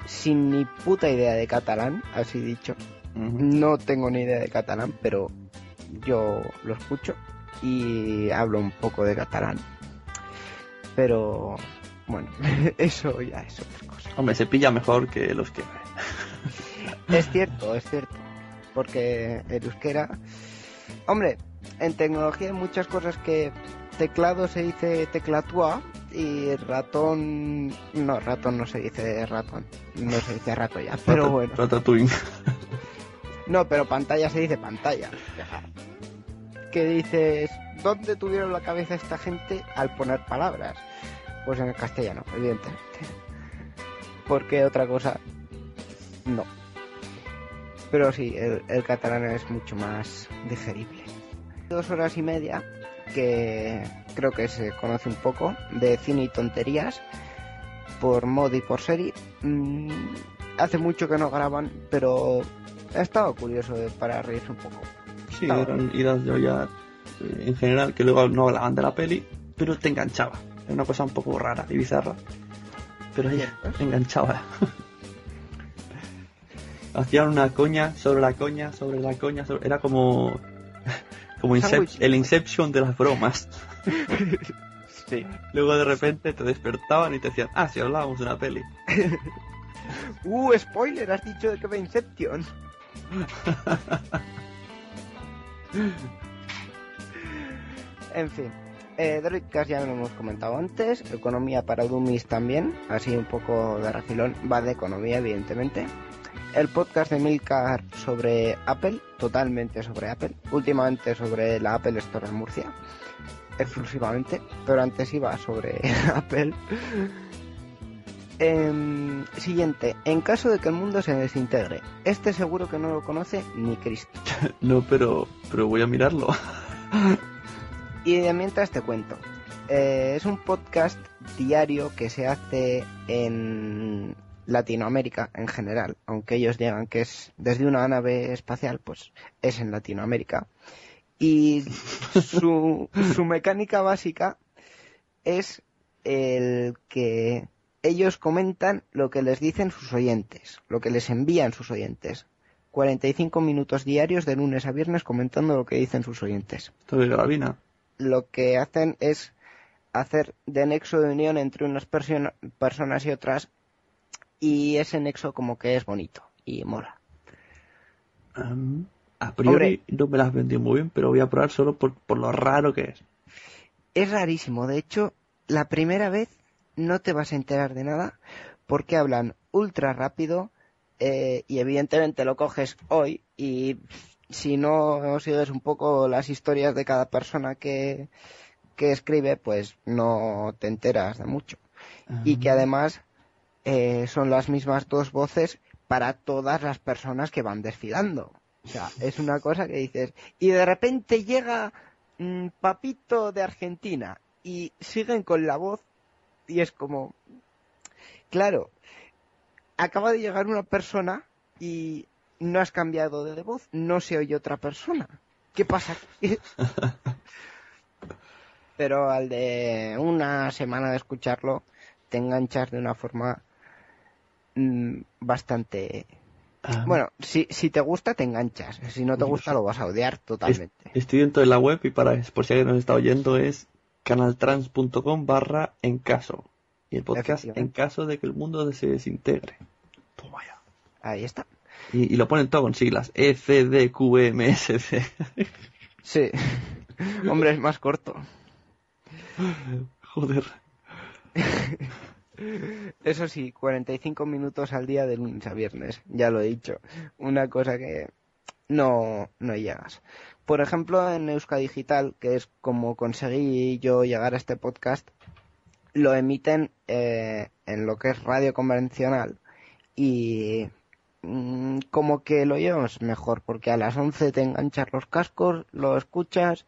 sin ni puta idea de catalán, así dicho. No tengo ni idea de catalán, pero yo lo escucho y hablo un poco de catalán. Pero bueno, eso ya es otra cosa. Hombre, se pilla mejor que los que... Es cierto, es cierto. Porque el euskera. Hombre, en tecnología hay muchas cosas que teclado se dice teclatúa y ratón. No, ratón no se dice ratón. No se dice rato ya, pero Rata- bueno. Ratatouille. No, pero pantalla se dice pantalla. Que dices, ¿dónde tuvieron la cabeza esta gente al poner palabras? Pues en el castellano, evidentemente. Porque otra cosa, no. Pero sí, el, el catalán es mucho más digerible. Dos horas y media, que creo que se conoce un poco, de cine y tonterías, por mod y por serie. Mm, hace mucho que no graban, pero ha estado curioso para reírse un poco. Sí, eran idas de olla eh, en general, que luego no hablaban de la peli, pero te enganchaba. Era una cosa un poco rara y bizarra. Pero te enganchaba. Hacían una coña sobre la coña, sobre la coña, sobre- era como, como Incep- el Inception de las bromas. Sí. Luego de repente te despertaban y te decían, ah, si hablábamos de una peli. Uh, spoiler, has dicho de que va Inception. en fin. Eh, Droidcast ya lo hemos comentado antes, economía para Dummies también, así un poco de refilón, va de economía evidentemente. El podcast de Milcar sobre Apple, totalmente sobre Apple, últimamente sobre la Apple Store en Murcia, exclusivamente, pero antes iba sobre Apple. Em, siguiente, en caso de que el mundo se desintegre, este seguro que no lo conoce ni Cristo. No, pero, pero voy a mirarlo. Y de mientras te cuento. Eh, es un podcast diario que se hace en Latinoamérica en general, aunque ellos digan que es desde una nave espacial, pues es en Latinoamérica. Y su, su mecánica básica es el que ellos comentan lo que les dicen sus oyentes, lo que les envían sus oyentes. 45 minutos diarios de lunes a viernes comentando lo que dicen sus oyentes Esto de Gravina. Lo que hacen es hacer de nexo de unión entre unas persona- personas y otras y ese nexo como que es bonito y mola. A priori no me las vendió muy bien, pero voy a probar solo por, por lo raro que es. Es rarísimo, de hecho, la primera vez no te vas a enterar de nada porque hablan ultra rápido eh, y evidentemente lo coges hoy y si no sigues un poco las historias de cada persona que, que escribe, pues no te enteras de mucho. y que además eh, son las mismas dos voces para todas las personas que van desfilando. O sea, es una cosa que dices, y de repente llega mm, Papito de Argentina y siguen con la voz y es como, claro, acaba de llegar una persona y no has cambiado de voz, no se oye otra persona. ¿Qué pasa? aquí? Pero al de una semana de escucharlo, te enganchas de una forma mm, bastante... Am, Bueno, si, si te gusta, te enganchas. Si no te gusta, lo vas a odiar totalmente. estoy dentro de la web y para por si alguien nos está oyendo es canaltrans.com barra en caso. Y el podcast en caso de que el mundo se desintegre. Toma ya. Ahí está. Y, y lo ponen todo con siglas. E, C, D, Q, E, M, S, C. Sí. Hombre, es más corto. Joder. Eso sí, 45 minutos al día de lunes a viernes, ya lo he dicho. Una cosa que no, no llegas. Por ejemplo, en Euska Digital, que es como conseguí yo llegar a este podcast, lo emiten eh, en lo que es radio convencional y mm, como que lo llevas mejor, porque a las 11 te enganchas los cascos, lo escuchas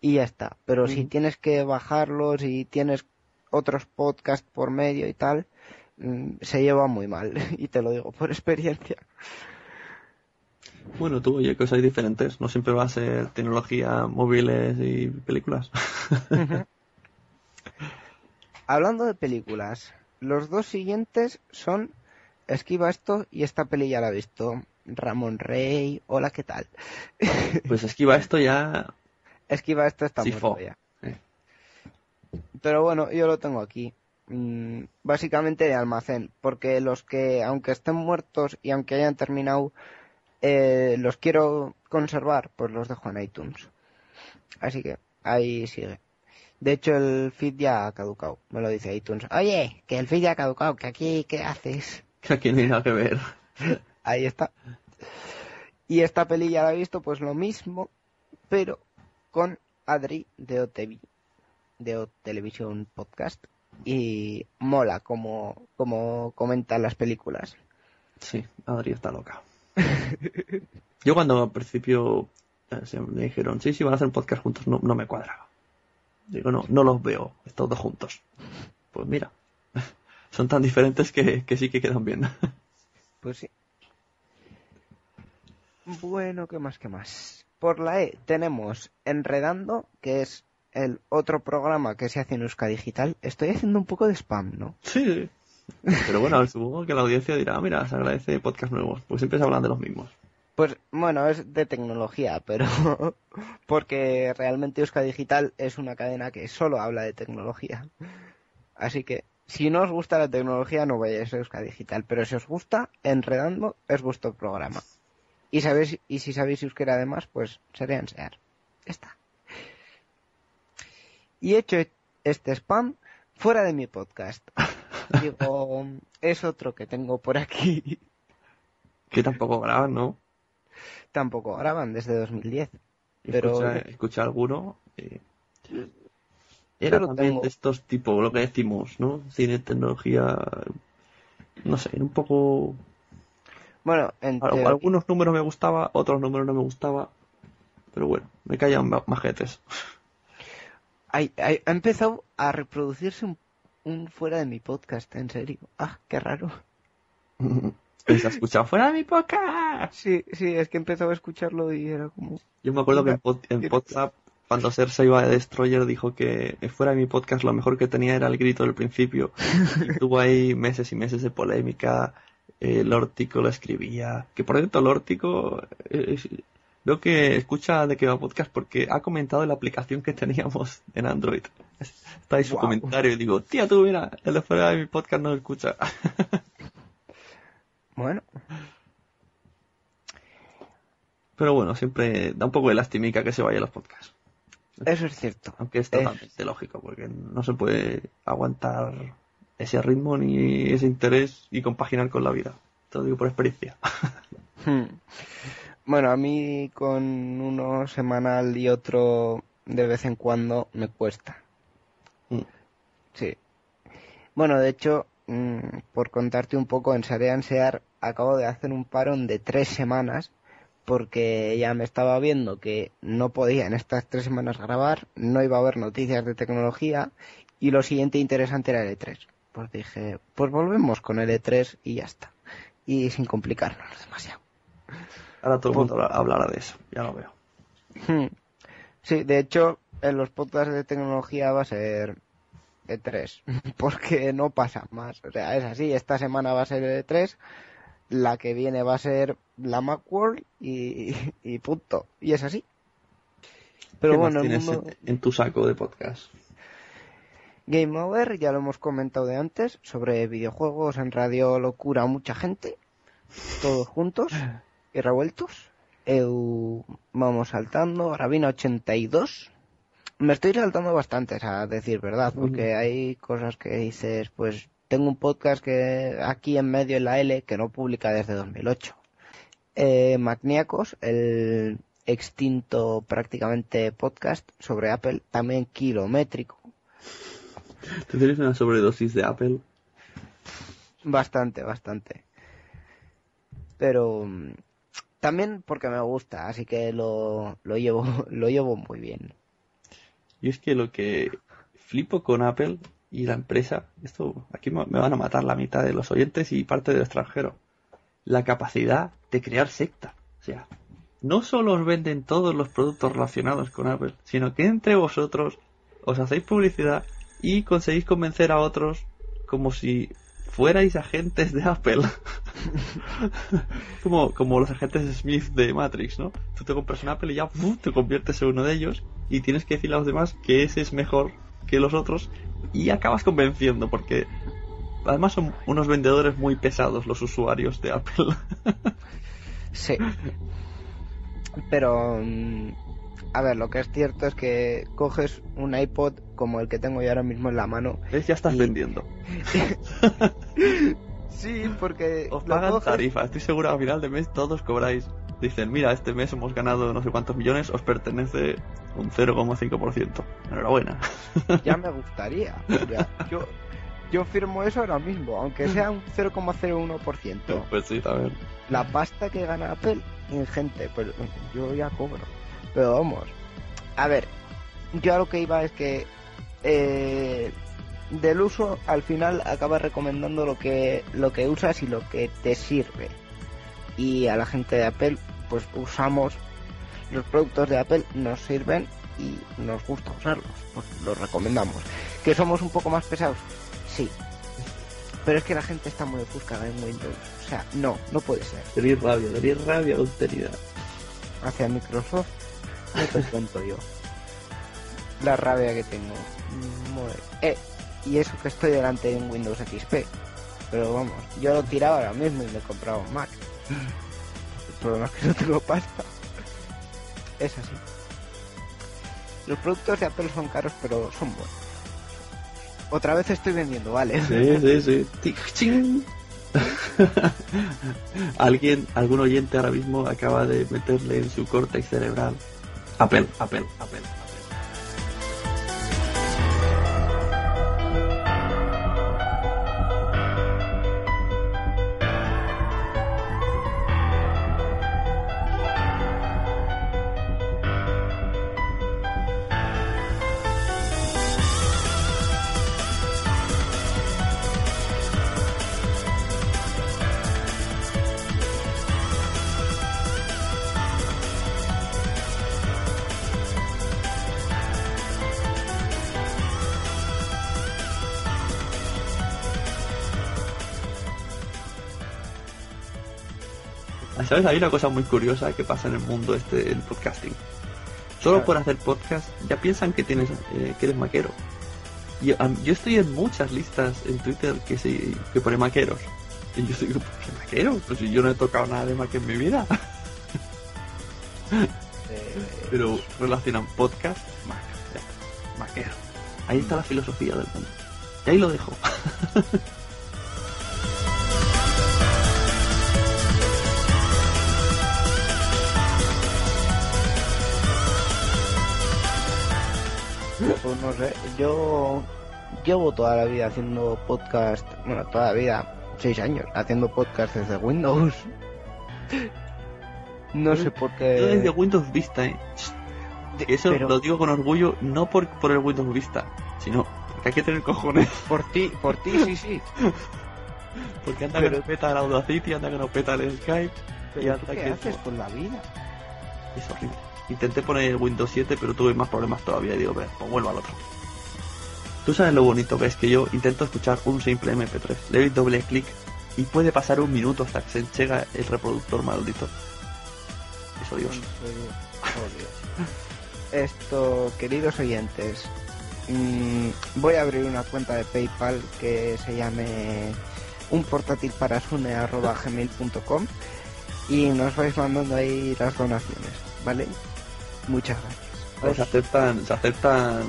y ya está. Pero si tienes que bajarlos y tienes otros podcasts por medio y tal, mm, se lleva muy mal. Y te lo digo por experiencia. Bueno, tú, oye, cosas diferentes. No siempre va a ser tecnología, móviles y películas. Hablando de películas, los dos siguientes son Esquiva esto y esta peli ya la he visto. Ramón Rey, hola, ¿qué tal? Pues esquiva esto ya. Esquiva esto está Sí, muerto ya. Eh. Pero bueno, yo lo tengo aquí. Mm, básicamente de almacén, porque los que, aunque estén muertos y aunque hayan terminado, eh, los quiero conservar, pues los dejo en iTunes. Así que ahí sigue. De hecho, el feed ya ha caducado, me lo dice iTunes. Oye, que el feed ya ha caducado, que aquí, ¿qué haces? Que aquí no hay nada que ver. Ahí está. Y esta peli ya la he visto, pues lo mismo, pero con Adri de OTV, de O Television Podcast. Y mola como, como comentan las películas. Sí, Adri está loca. Yo cuando al principio eh, me dijeron, sí, sí, van a hacer un podcast juntos, no, no me cuadraba. Digo, no, no los veo, todos juntos. Pues mira, son tan diferentes que, que sí que quedan bien. Pues sí. Bueno, ¿qué más, qué más? Por la E tenemos Enredando, que es el otro programa que se hace en Euska Digital. Estoy haciendo un poco de spam, ¿no? Sí. Pero bueno, supongo que la audiencia dirá, "Ah, mira, se agradece podcast nuevos, pues siempre se hablan de los mismos. Pues bueno, es de tecnología, pero porque realmente Euska Digital es una cadena que solo habla de tecnología. Así que si no os gusta la tecnología no vayáis a Euska Digital, pero si os gusta, Enredando es vuestro programa. Y sabéis y si sabéis euskera además, pues sería enseñar. Ya está. Y hecho este spam fuera de mi podcast. Digo, es otro que tengo por aquí. Que tampoco graban, ¿no? Tampoco graban desde 2010. Pero Escucha, alguno. eh, era también tengo- de estos tipos, lo que decimos, ¿no? Cine, tecnología. No sé, un poco. bueno, en Al- Algunos números me gustaba, otros números no me gustaba. Pero bueno, me callan ma- majetes. Ay, ay, ha empezado a reproducirse un, un fuera de mi podcast, en serio. Ah, qué raro. ¿Se ha escuchado fuera de mi podcast? Sí, sí, es que empezó a escucharlo y era como... Yo me acuerdo que en, pod- en WhatsApp, cuando Cersei iba de Destroyer, dijo que fuera de mi podcast lo mejor que tenía era el grito del principio. Y tuvo ahí meses y meses de polémica. Eh, Lórtico lo escribía. Que por cierto, Lórtico, eh, veo que escucha de que va podcast porque ha comentado en la aplicación que teníamos en Android. Está ahí su comentario y digo, tía, tú mira, el de fuera de mi podcast no lo escucha. Bueno, Pero bueno, siempre da un poco de lastimica que se vaya los podcasts. Eso es cierto. Aunque es Es- totalmente lógico, porque no se puede aguantar ese ritmo ni ese interés y compaginar con la vida. Te lo digo por experiencia. Hmm. Bueno, a mí con uno semanal y otro de vez en cuando me cuesta. Mm. Sí. Bueno, de hecho, mm, por contarte un poco, en Sarean Sear acabo de hacer un parón de tres semanas porque ya me estaba viendo que no podía en estas tres semanas grabar, no iba a haber noticias de tecnología y lo siguiente interesante era el E3. Pues dije, pues volvemos con el E3 y ya está. Y sin complicarnos demasiado. Ahora todo el mundo habla- hablará de eso, ya lo veo. Hmm. Sí, de hecho, en los podcasts de tecnología va a ser E3, porque no pasa más. O sea, es así, esta semana va a ser E3, la que viene va a ser la Macworld y, y punto. Y es así. Pero ¿Qué más bueno, el mundo en, en tu saco de podcast? Game Over, ya lo hemos comentado de antes, sobre videojuegos en Radio Locura, mucha gente, todos juntos y revueltos. Eu, vamos saltando, Rabina 82. Me estoy saltando bastantes, a decir verdad, porque hay cosas que dices, pues tengo un podcast que aquí en medio en la L que no publica desde 2008. Eh, Magníacos, el extinto prácticamente podcast sobre Apple, también kilométrico. ¿Tú tienes una sobredosis de Apple? Bastante, bastante. Pero también porque me gusta, así que lo, lo llevo, lo llevo muy bien. Y es que lo que flipo con Apple y la empresa, esto aquí me van a matar la mitad de los oyentes y parte del extranjero. La capacidad de crear secta. O sea, no solo os venden todos los productos relacionados con Apple, sino que entre vosotros os hacéis publicidad y conseguís convencer a otros como si fuerais agentes de Apple. como, como los agentes Smith de Matrix, ¿no? Tú te compras un Apple y ya te conviertes en uno de ellos y tienes que decirle a los demás que ese es mejor que los otros y acabas convenciendo porque además son unos vendedores muy pesados los usuarios de Apple. Sí. Pero, mm, a ver, lo que es cierto es que coges un iPod como el que tengo yo ahora mismo en la mano. ¿Ves? Ya estás Y- vendiendo. Sí, porque Os pagan coges- tarifa. Estoy seguro que a final de mes todos cobráis. Dicen, mira, este mes hemos ganado no sé cuántos millones, os pertenece un 0,5%. Enhorabuena. ya me gustaría. Ya, yo, Yo firmo eso ahora mismo, aunque sea un 0,01%. Pues sí, también. La pasta que gana Apple, ingente, pero yo ya cobro. Pero vamos, a ver, yo a lo que iba es que eh, del uso al final acabas recomendando lo que lo que usas y lo que te sirve. Y a la gente de Apple, pues usamos los productos de Apple, nos sirven y nos gusta usarlos, pues los recomendamos. ¿Que somos un poco más pesados? Sí. Pero es que la gente está muy ofuscada en Windows. O sea, no, no puede ser. Tenéis rabia, tenéis rabia contenida. Hacia Microsoft, no te cuento yo. La rabia que tengo. Eh, y eso que estoy delante de un Windows XP. Pero vamos, yo lo tiraba ahora mismo y me compraba un Mac. El problema es que no tengo pasta. Es así. Los productos de Apple son caros, pero son buenos. Otra vez estoy vendiendo, ¿vale? Sí, sí, sí. Ching. Alguien, algún oyente ahora mismo acaba de meterle en su córtex cerebral. Apple, Apple, Apple. Hay una cosa muy curiosa que pasa en el mundo este del podcasting. Solo por hacer podcast ya piensan que tienes eh, que eres maquero. Yo estoy en muchas listas en Twitter que se que pone maqueros. Y yo digo, ¿por qué maqueros? Pues si yo no he tocado nada de Mac en mi vida. Eh, Pero relacionan podcast, está, Maquero. Ahí está la filosofía del mundo. Y ahí lo dejo. Pues no sé, yo llevo toda la vida haciendo podcast, bueno, toda la vida, seis años, haciendo podcast desde Windows. No sé por Yo desde qué. Windows Vista, ¿eh? Eso pero- lo digo con orgullo, no por, por el Windows Vista, sino porque hay que tener cojones. Por ti, por ti, sí, sí. Porque anda Pero- que no peta el Audacity, anda que no peta el Skype. y anda ¿tú ¿qué que haces con la vida? Es horrible. Intenté poner el Windows 7, pero tuve más problemas todavía y digo, "Ve, pues vuelvo al otro. Tú sabes lo bonito que es que yo intento escuchar un simple MP3, le doy doble clic y puede pasar un minuto hasta que se enchega el reproductor maldito. Es odioso. Esto, queridos oyentes, mm, voy a abrir una cuenta de PayPal que se llame un portátil para gmail.com y nos vais mandando ahí las donaciones, ¿vale? Muchas gracias. Pues se aceptan, se aceptan.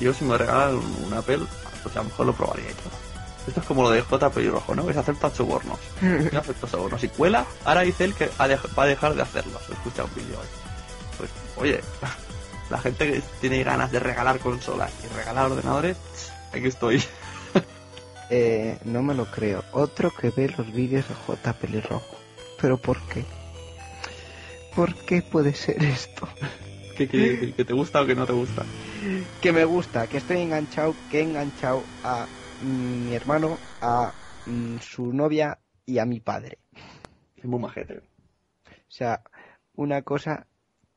Yo si me regalan un Apple, pues a lo mejor lo probaría y todo. Esto es como lo de J Pelirrojo, ¿no? Que se aceptan sobornos. Yo acepto sobornos. Si cuela, ahora dice él que va a dejar de hacerlo. Se escucha un vídeo hoy. Pues, oye, la gente que tiene ganas de regalar consolas y regalar ordenadores, aquí estoy. Eh, no me lo creo. Otro que ve los vídeos de J Pelirrojo. ¿Pero por qué? ¿Por qué puede ser esto? ¿Qué quiere decir? ¿Que te gusta o que no te gusta? que me gusta, que estoy enganchado, que he enganchado a mm, mi hermano, a mm, su novia y a mi padre. Es muy majete. O sea, una cosa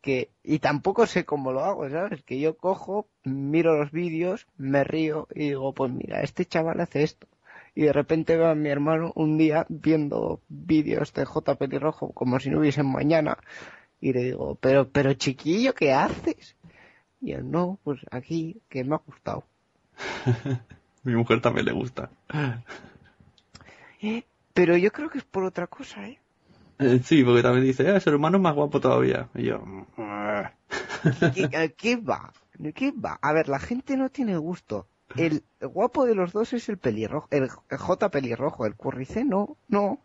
que... Y tampoco sé cómo lo hago, ¿sabes? Que yo cojo, miro los vídeos, me río y digo, pues mira, este chaval hace esto. Y de repente veo a mi hermano un día viendo vídeos de J. Pelirrojo como si no hubiesen mañana. Y le digo, pero, pero chiquillo, ¿qué haces? Y él, no, pues aquí, que me ha gustado. Mi mujer también le gusta. Eh, Pero yo creo que es por otra cosa, ¿eh? Eh, sí, porque también dice, eh, su hermano es más guapo todavía. Y yo. ¿Qué, va? ¿De qué va? A ver, la gente no tiene gusto. El guapo de los dos es el pelirrojo, el J pelirrojo, el currice no, no.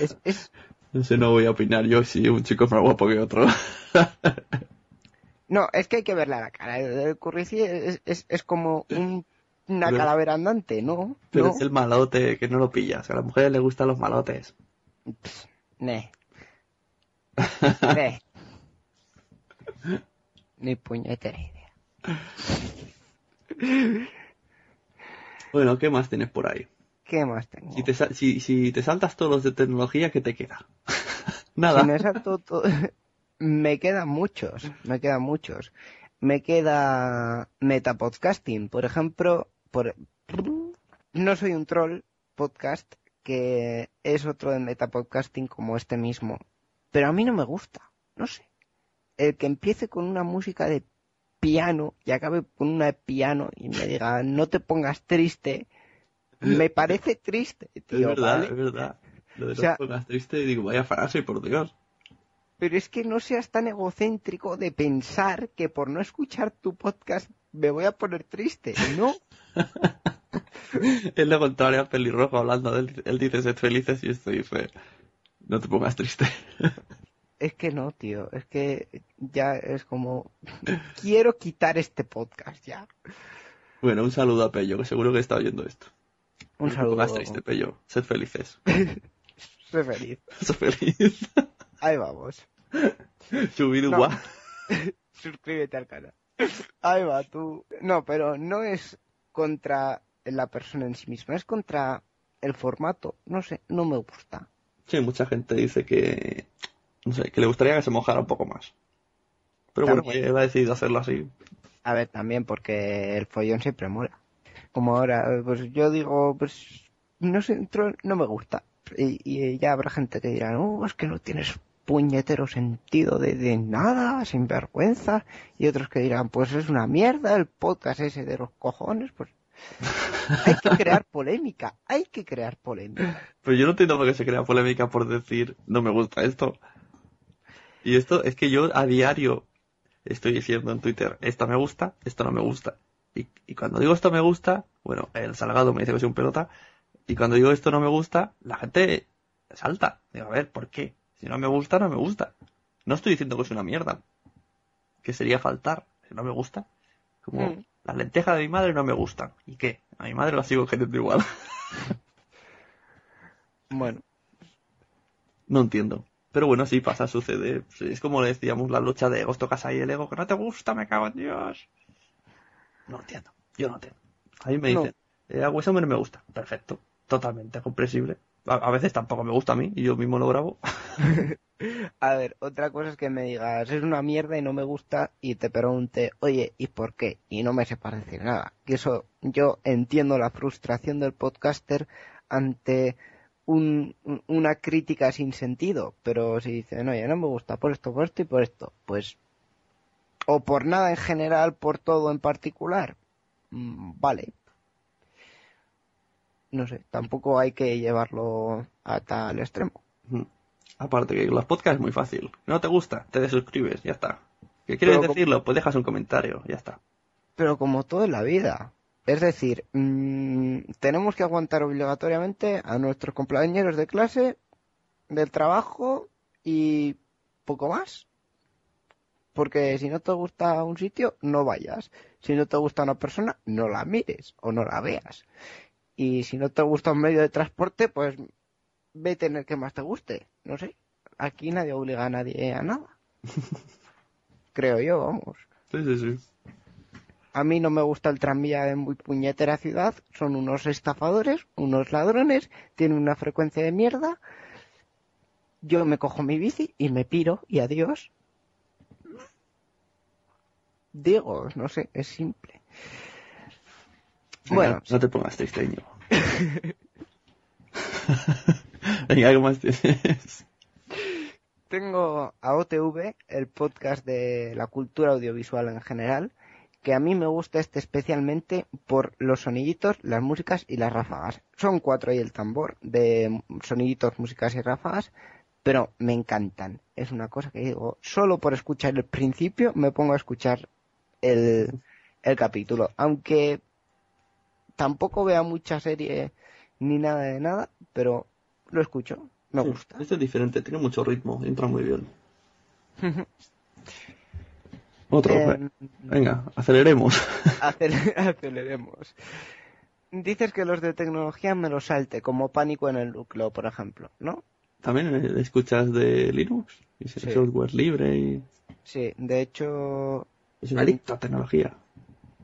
Es, es, No sé, no voy a opinar. Yo sí, un chico es más guapo que otro. no, es que hay que verle a la cara. El, currice es, es, es como un, una Pero- calavera andante, no. Pero no. es el malote que no lo pillas. A las mujeres les gustan los malotes. Ne. Ne. Ni puñetera idea. Bueno, ¿qué más tienes por ahí? ¿Qué más tengo? Si te, sa- si, si te saltas todos los de tecnología, ¿qué te queda? Nada. Si me salto todo- me quedan muchos, me quedan muchos. Me queda metapodcasting, por ejemplo, por no soy un troll podcast que es otro de metapodcasting como este mismo, pero a mí no me gusta, no sé. El que empiece con una música de piano y acabe con una de piano y me diga no te pongas triste, me parece triste, es tío, verdad, ¿vale? es verdad. Lo de O sea- los pongas triste, digo, vaya frase, por Dios. Pero es que no seas tan egocéntrico de pensar que por no escuchar tu podcast me voy a poner triste. No, Es lo contrario a pelirrojo hablando de él. Él dice sed felices y esto dice no te pongas triste. es que no, tío. Es que ya es como... Quiero quitar este podcast ya. Bueno, un saludo a Pello, que seguro que está oyendo esto. Un No saludo. pongas triste, Pello. Sed felices. Soy feliz. Sed feliz. Ahí vamos. Chubidua. Suscríbete al canal. Ahí va, tú. No, pero no es contra la persona en sí misma, es contra el formato. No sé, no me gusta. Sí, mucha gente dice que no sé, que le gustaría que se mojara un poco más. Pero Claro, bueno, él ha decidido hacerlo así. A ver, también porque el follón siempre mola. Como ahora, pues yo digo, pues no sé, no me gusta. Y, y ya habrá gente que dirá, no, es que no tienes puñetero sentido de, de nada, sin vergüenza. Y otros que dirán, pues es una mierda el podcast ese de los cojones. Pues hay que crear polémica, hay que crear polémica. Pero yo no entiendo por qué se crea polémica por decir no me gusta esto. Y esto es que yo a diario estoy diciendo en Twitter, esto me gusta, esto no me gusta. Y, y cuando digo esto me gusta, bueno, el Salgado me dice que soy un pelota. Y cuando digo esto no me gusta, la gente salta. Digo, a ver, ¿por qué? Si no me gusta, no me gusta. No estoy diciendo que es una mierda. Que sería faltar. Si no me gusta. Como Mm. las lentejas de mi madre no me gustan. ¿Y qué? A mi madre la sigo queriendo igual. Bueno, No entiendo. Pero bueno, sí pasa, sucede. Es como le decíamos la lucha de egos, tocas ahí el ego, que no te gusta, me cago en Dios. No entiendo. Yo no entiendo. A mí me No. dicen, eh, a Wes no me gusta. Perfecto. Totalmente comprensible. A, a veces tampoco me gusta a mí y yo mismo lo grabo. a ver, otra cosa es que me digas, es una mierda y no me gusta, y te pregunte, oye, ¿y por qué? Y no me sepas decir nada. Que eso, yo entiendo la frustración del podcaster ante un- un- una crítica sin sentido, pero si dicen, oye, no me gusta por esto, por esto y por esto, pues, o por nada en general, por todo en particular, mm, vale. No sé, tampoco hay que llevarlo a tal extremo. Aparte que los podcasts es muy fácil. ¿No te gusta? Te desuscribes, ya está. ¿Qué quieres Pero como- decirlo? Pues dejas un comentario, ya está. Pero como todo en la vida. Es decir, mm, tenemos que aguantar obligatoriamente a nuestros compañeros de clase, del trabajo y poco más. Porque si no te gusta un sitio, no vayas. Si no te gusta una persona, no la mires o no la veas. Y si no te gusta un medio de transporte, pues vete en el que más te guste. No sé. Aquí nadie obliga a nadie a nada. Creo yo, vamos. Sí, sí, sí. A mí no me gusta el tranvía de muy puñetera ciudad. Son unos estafadores, unos ladrones, tienen una frecuencia de mierda. Yo me cojo mi bici y me piro y adiós. Digo, no sé, es simple. Bueno, no te pongas triste, Íñigo. Venga, ¿qué más tienes? tengo a OTV, el podcast de la cultura audiovisual en general, que a mí me gusta este especialmente por los soniditos, las músicas y las ráfagas. Son cuatro y el tambor de soniditos, músicas y ráfagas, pero me encantan. Es una cosa que digo, solo por escuchar el principio me pongo a escuchar el, el capítulo. Aunque tampoco vea mucha serie ni nada de nada, pero lo escucho, me gusta. Este es diferente, tiene mucho ritmo, entra muy bien. Otro, Eh, venga, aceleremos. Acel- aceleremos. Dices que los de tecnología me los salte, como pánico en el núcleo, por ejemplo, ¿no? También escuchas de Linux, y Sí. software libre y Sí, de hecho, es un adicto a tecnología.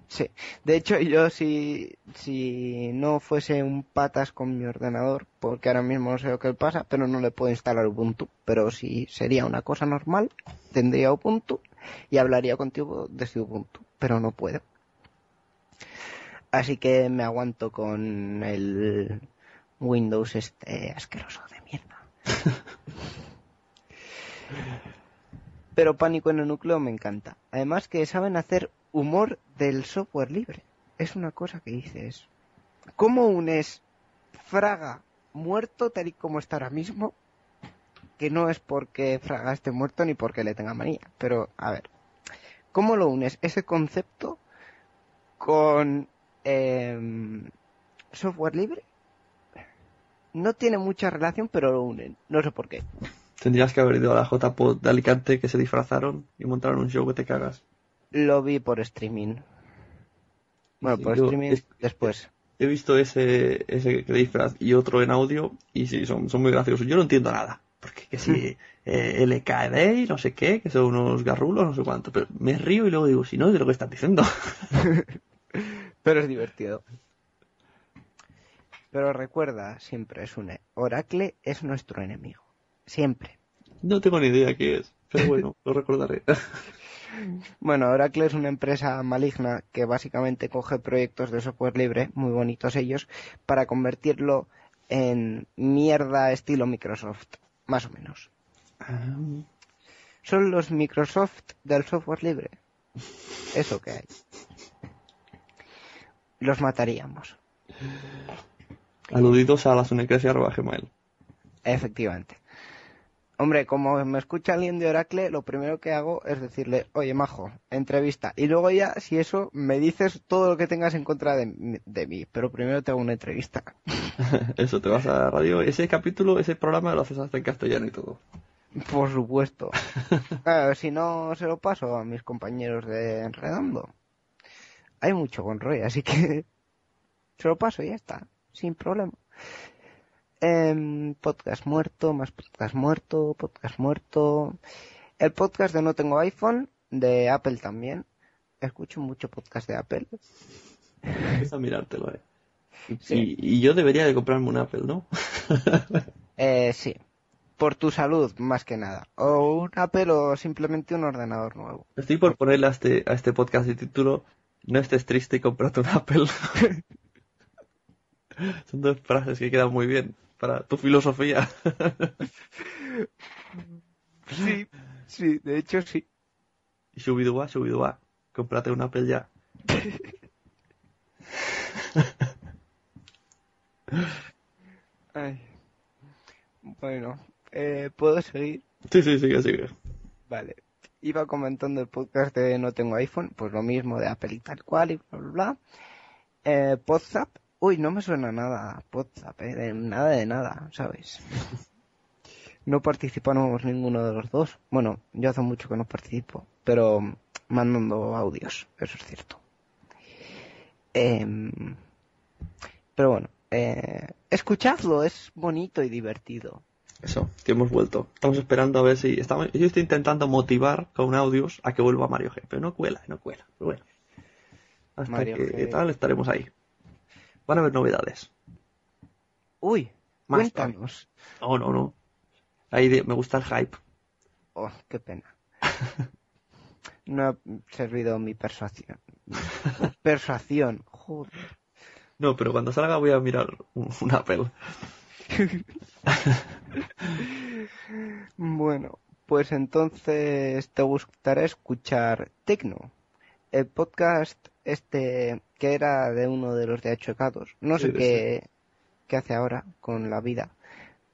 Sí. De hecho, yo si, si no fuese un patas con mi ordenador, porque ahora mismo no sé lo que pasa, pero no le puedo instalar Ubuntu. Pero si sería una cosa normal, tendría Ubuntu y hablaría contigo desde Ubuntu, pero no puedo. Así que me aguanto con el Windows este asqueroso de mierda. Pero Pánico en el Núcleo me encanta. Además que saben hacer humor del software libre. Es una cosa que dices. ¿Cómo unes Fraga muerto tal y como está ahora mismo? Que no es porque Fraga esté muerto ni porque le tenga manía. Pero, a ver. ¿Cómo lo unes ese concepto con em, software libre? No tiene mucha relación, pero lo unen. No sé por qué. Tendrías que haber ido a la JPod de Alicante que se disfrazaron y montaron un show que te cagas. Lo vi por streaming. Bueno, Sí, por streaming es- después. He visto ese, ese que disfraz y otro en audio y sí, son, son muy graciosos. Yo no entiendo nada. Porque que si eh, LKD y no sé qué, que son unos garrulos, no sé cuánto. Pero me río y luego digo, si no, de lo que estás diciendo. Pero es divertido. Pero recuerda, siempre es un Oracle es nuestro enemigo. Siempre. no tengo ni idea qué es. Pero bueno, lo recordaré. Bueno, Oracle es una empresa maligna que básicamente coge proyectos de software libre, muy bonitos ellos, para convertirlo en mierda estilo Microsoft, más o menos. Ah, Son los Microsoft del software libre. Eso que hay. Los mataríamos, Aludidos a la sunecracia.gmail. efectivamente. Hombre, como me escucha alguien de Oracle, lo primero que hago es decirle, oye, majo, entrevista. Y luego ya, si eso, me dices todo lo que tengas en contra de, de mí. Pero primero te hago una entrevista. Eso, te vas a la radio. Ese capítulo, ese programa lo haces hasta en castellano y todo. Por supuesto. Claro, si no, se lo paso a mis compañeros de Redondo. Hay mucho con Roy, así que se lo paso y ya está, sin problema. Em, podcast muerto, más podcast muerto, podcast muerto. El podcast de No Tengo iPhone, de Apple también. Escucho mucho podcast de Apple. Empieza a mirártelo, eh. Sí. Y, y yo debería de comprarme un Apple, ¿no? Eh, sí. Por tu salud, más que nada. O un Apple o simplemente un ordenador nuevo. Estoy por ponerle a este, a este podcast de título No estés triste y cómprate un Apple. Son dos frases que quedan muy bien para tu filosofía. Sí, sí, de hecho sí. Y subidua, subidua. Cómprate un Apple ya. Ay. Bueno, eh, ¿puedo seguir? Sí, sí, sigue, sigue. Vale. Iba comentando el podcast de No Tengo iPhone, pues lo mismo de Apple y tal cual y bla, bla, bla. Eh, Podzap. Uy, no me suena nada Podzap, eh, de nada de nada, ¿sabes? No participamos ninguno de los dos. Bueno, yo hace mucho que no participo, pero mandando audios, eso es cierto. Em, pero bueno, eh, escuchadlo, es bonito y divertido. Eso, que hemos vuelto. Estamos esperando a ver si... Estamos... Yo estoy intentando motivar con audios a que vuelva Mario G. Pero no cuela, no cuela. Pero bueno. Hasta Mario que G. tal estaremos ahí. Van a haber novedades. Uy, Más cuéntanos. No, no, no. Ahí de- me gusta el hype. Oh, qué pena. No ha servido mi persuasión. Persuasión, joder. No, pero cuando salga voy a mirar un, un Apple. Bueno, pues entonces te gustará escuchar Tecno, el podcast este que era de uno de los de Achocados. No sé qué, qué hace ahora con la vida,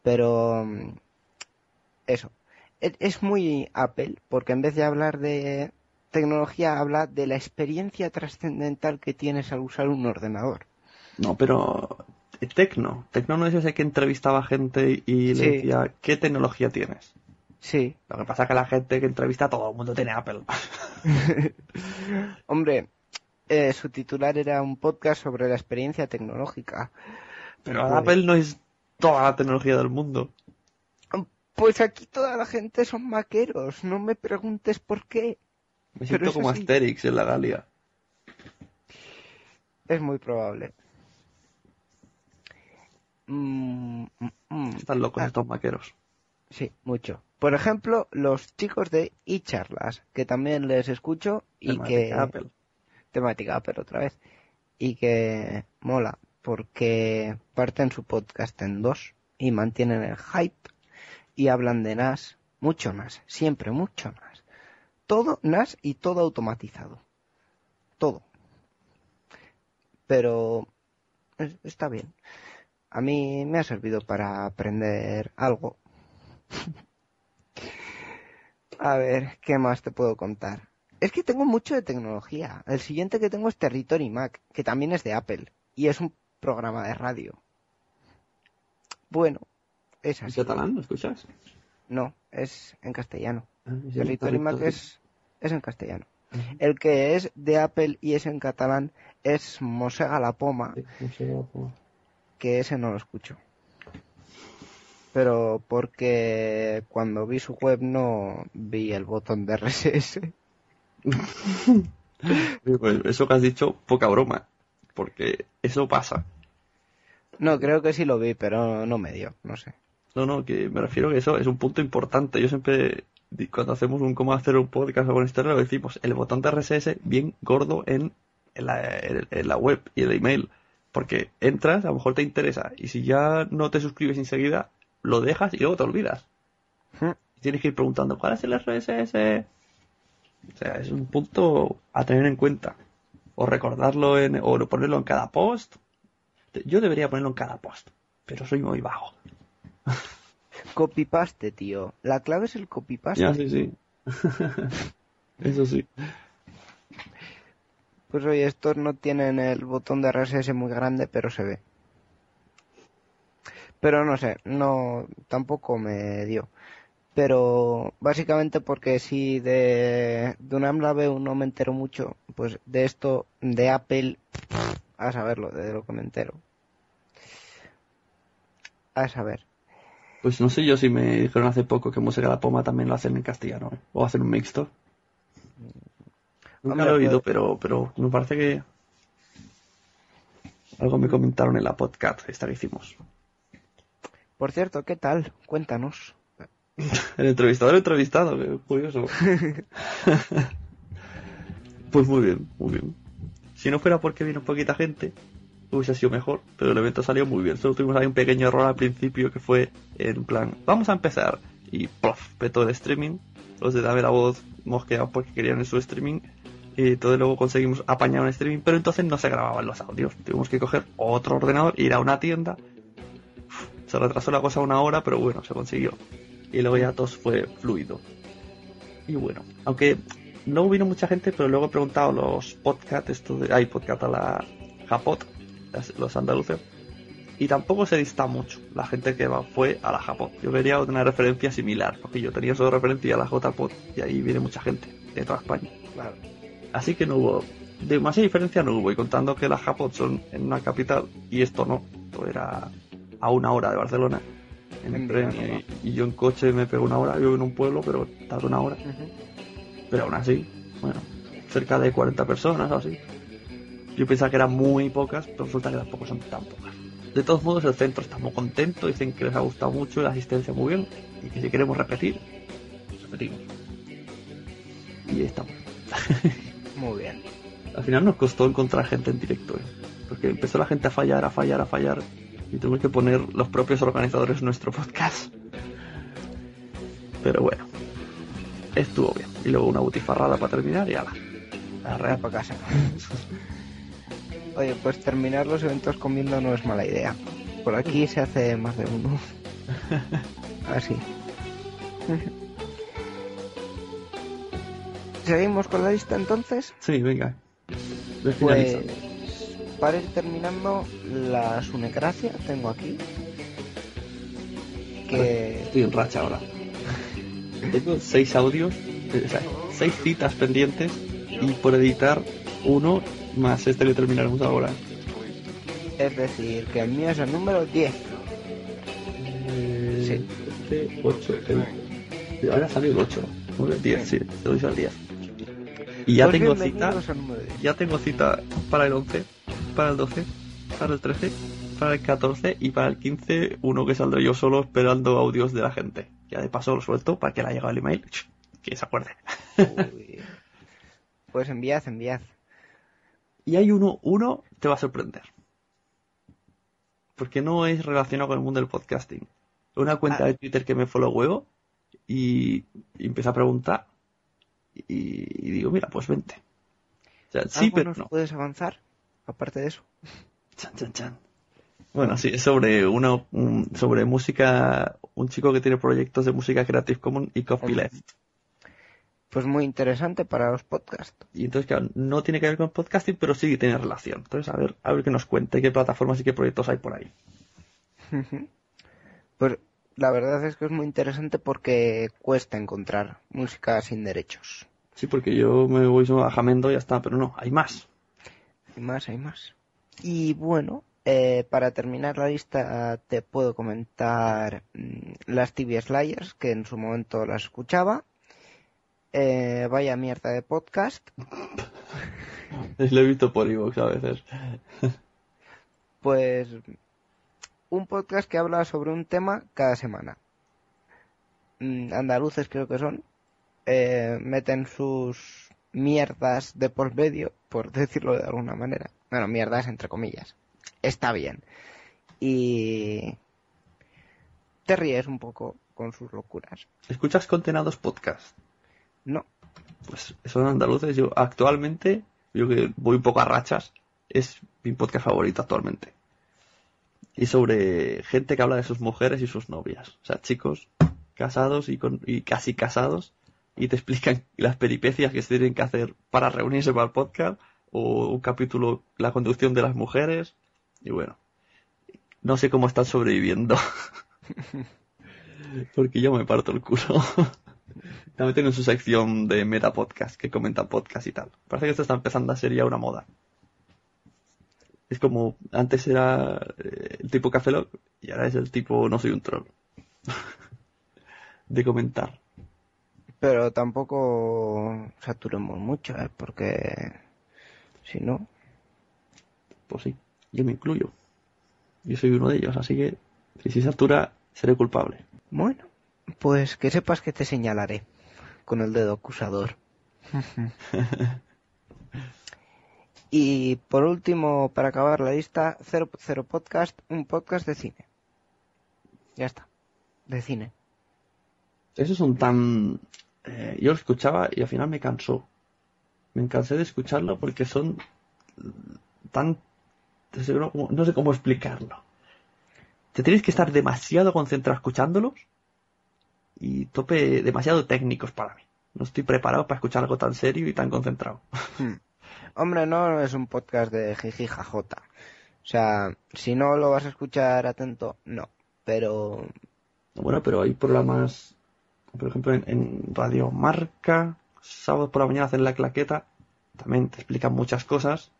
pero mm, eso. Es, muy Apple, porque en vez de hablar de tecnología, habla de la experiencia trascendental que tienes al usar un ordenador. No, pero... eh, Tecno. Tecno no es ese que entrevistaba gente y le Sí. decía, ¿qué tecnología tienes? Sí, Lo que pasa es que la gente que entrevista a todo el mundo tiene Apple. Hombre, Eh, su titular era un podcast sobre la experiencia tecnológica. Pero Joder. Apple no es toda la tecnología del mundo. Pues aquí toda la gente son maqueros, no me preguntes por qué. Me siento como sí. Asterix en la Galia. Es muy probable. Mm, mm, mm. Están locos Ah. estos maqueros. Sí, mucho. Por ejemplo, los chicos de iCharlas, que también les escucho y que... Apple. Temática Apple otra vez. Y que mola, porque parten su podcast en dos y mantienen el hype y hablan de NAS, mucho NAS, siempre mucho NAS. Todo NAS y todo automatizado. Todo. Pero es- está bien. A mí me ha servido para aprender algo. A ver, ¿qué más te puedo contar? Es que tengo mucho de tecnología. El siguiente que tengo es Territory Mac, que también es de Apple. Y es un programa de radio. Bueno, es ¿En así. catalán? ¿Lo escuchas? No, es en castellano. Ah, Territory Mac es, es en castellano. El que es de Apple y es en catalán es Mosega la Poma, Sí, que ese no lo escucho. Pero porque cuando vi su web no vi el botón de RSS. Pues eso que has dicho, poca broma. Porque eso pasa. No, creo que sí lo vi, pero no me dio, no sé. No, no, que me refiero que eso es un punto importante. Yo siempre, cuando hacemos un cómo hacer un podcast o con historia, lo decimos, el botón de RSS bien gordo en, en, la, en- en la web y el email. Porque entras, a lo mejor te interesa, y si ya no te suscribes enseguida, lo dejas y luego te olvidas. Ujú. Tienes que ir preguntando, ¿cuál es el RSS? O sea, es un punto a tener en cuenta. O recordarlo en, o ponerlo en cada post. Yo debería ponerlo en cada post, pero soy muy vago. Copy-paste, tío. La clave es el copy-paste. Ya, sí, sí. Eso sí. Pues oye, estos no tienen el botón de RSS muy grande, pero se ve. Pero no sé, no, tampoco me dio. Pero básicamente porque si de, de una MLAB no me entero mucho, pues de esto, de Apple, a saberlo, de lo que me entero. A saber. Pues no sé yo si me dijeron hace poco que Música de la Poma también lo hacen en castellano, ¿eh? O hacen un mixto. Nunca Hombre, lo he oído, puede- pero, pero me parece que algo me comentaron en la podcast esta que hicimos. Por cierto, ¿qué tal? Cuéntanos. El entrevistador entrevistado, qué curioso. pues muy bien, muy bien. Si no fuera porque vino poquita gente, hubiese sido mejor, pero el evento salió muy bien. Solo tuvimos ahí un pequeño error al principio que fue en plan, vamos a empezar. Y ¡plof! petó el streaming. Los de Dame la Voz mosqueados porque querían en su streaming. Y entonces luego conseguimos apañar un streaming, pero entonces no se grababan los audios. Tuvimos que coger otro ordenador, ir a una tienda. Uf, Se retrasó la cosa una hora, pero bueno, se consiguió y luego ya todo fue fluido. Y bueno, aunque no vino mucha gente, pero luego he preguntado a los podcast, esto de, hay podcast a la Japot, los andaluces, y tampoco se dista mucho. La gente que va fue a la Japot. Yo quería una referencia similar, porque yo tenía solo referencia a la JPOT y ahí viene mucha gente de toda España. Claro. Así que no hubo, demasiada diferencia no hubo, y contando que las Japot son en una capital y esto no, esto era a una hora de Barcelona en tren y, y yo en coche me pego una hora, yo vivo en un pueblo, pero tardo una hora, pero aún así, bueno, cerca de 40 personas o así. Yo pensaba que eran muy pocas, pero resulta que tampoco son tan pocas. De todos modos, el centro está muy contento, dicen que les ha gustado mucho la asistencia muy bien, y que si queremos repetir, repetimos. Y ahí estamos. Muy bien. Al final nos costó encontrar gente en directo, ¿eh? porque empezó la gente a fallar, a fallar, a fallar, y tuvimos que poner los propios organizadores nuestro podcast. Pero bueno, estuvo bien. Y luego una butifarrada para terminar y ala. La Arrea para casa. Oye, pues terminar los eventos comiendo no es mala idea. Por aquí se hace más de uno. Así. ¿Seguimos con la lista entonces? Sí, venga. Ve Pues. Para ir terminando la Sunecracia tengo aquí. Que Estoy en racha ahora. Tengo seis audios, eh, o sea, seis citas pendientes y por editar uno más este que terminaremos ahora. Es decir, que el mío es el número 10. Sí. 8. Ahora sale el 8. 9, 10, sí, te doy al 10. Y ya Pues tengo cita. bienvenidos al número 10. Ya tengo cita para el 11, para el 12, para el 13, para el 14 y para el 15, uno que saldré yo solo esperando audios de la gente. Ya de paso lo suelto para que le haya llegado el email, que se acuerde. Uy. Pues enviad, enviad. Y hay uno, uno te va a sorprender. Porque no es relacionado con el mundo del podcasting. Una cuenta Ah. de Twitter que me follow huevo y, y empecé a preguntar y, y digo, mira, pues vente. O sea, sí, ¿Algo pero no. puedes avanzar? Aparte de eso. Chan, chan, chan. Bueno, sí, es sobre una, un- sobre música, un chico que tiene proyectos de música Creative Commons y copyleft. Pues muy interesante para los podcasts. Y entonces, claro, no tiene que ver con podcasting, pero sí que tiene relación. Entonces, a ver, a ver qué nos cuenta y qué plataformas y qué proyectos hay por ahí. Pues la verdad es que es muy interesante porque cuesta encontrar música sin derechos. Sí, porque yo me voy a Jamendo y ya está, pero no, hay más. Hay más, hay más. Y bueno, eh, para terminar la lista te puedo comentar mm, las TV Slayers, que en su momento las escuchaba. Eh, vaya mierda de podcast. Lo he visto por iVoox a veces. Pues un podcast que habla sobre un tema cada semana. Mm, Andaluces creo que son. Eh, meten sus mierdas de por medio, por decirlo de alguna manera. Bueno, mierdas entre comillas. Está bien. Y te ríes un poco con sus locuras. ¿Escuchas Contenados Podcast? No, Pues son andaluces. Yo actualmente, yo que voy un poco a rachas, es mi podcast favorito actualmente. Y sobre gente que habla de sus mujeres y sus novias. O sea, chicos casados y, con, y casi casados y te explican las peripecias que se tienen que hacer para reunirse para el podcast o un capítulo, la conducción de las mujeres. Y bueno, no sé cómo están sobreviviendo. Porque yo me parto el culo. También tienen su sección de meta podcast que comentan podcast y tal. Parece que esto está empezando a ser ya una moda. Es como antes era eh, el tipo Café Lock y ahora es el tipo no soy un troll. de comentar. Pero tampoco saturemos mucho, ¿eh? porque si no, Pues sí, yo me incluyo. Yo soy uno de ellos, así que si se satura, seré culpable. Bueno, pues que sepas que te señalaré con el dedo acusador. y por último, para acabar la lista, 00 Podcast, un podcast de cine. Ya está, de cine. Esos son tan... eh, yo lo escuchaba y al final me cansó. Me cansé de escucharlo porque son tan... no sé cómo- explicarlo. Te tienes que estar demasiado concentrado escuchándolos y tope demasiado técnicos para mí. No estoy preparado para escuchar algo tan serio y tan concentrado. Hmm. Hombre, no es un podcast de jiji jajota. O sea, si no lo vas a escuchar atento, no. Pero Bueno, pero hay programas, por ejemplo, en, en Radio Marca, sábado por la mañana hacen la claqueta, también te explican muchas cosas,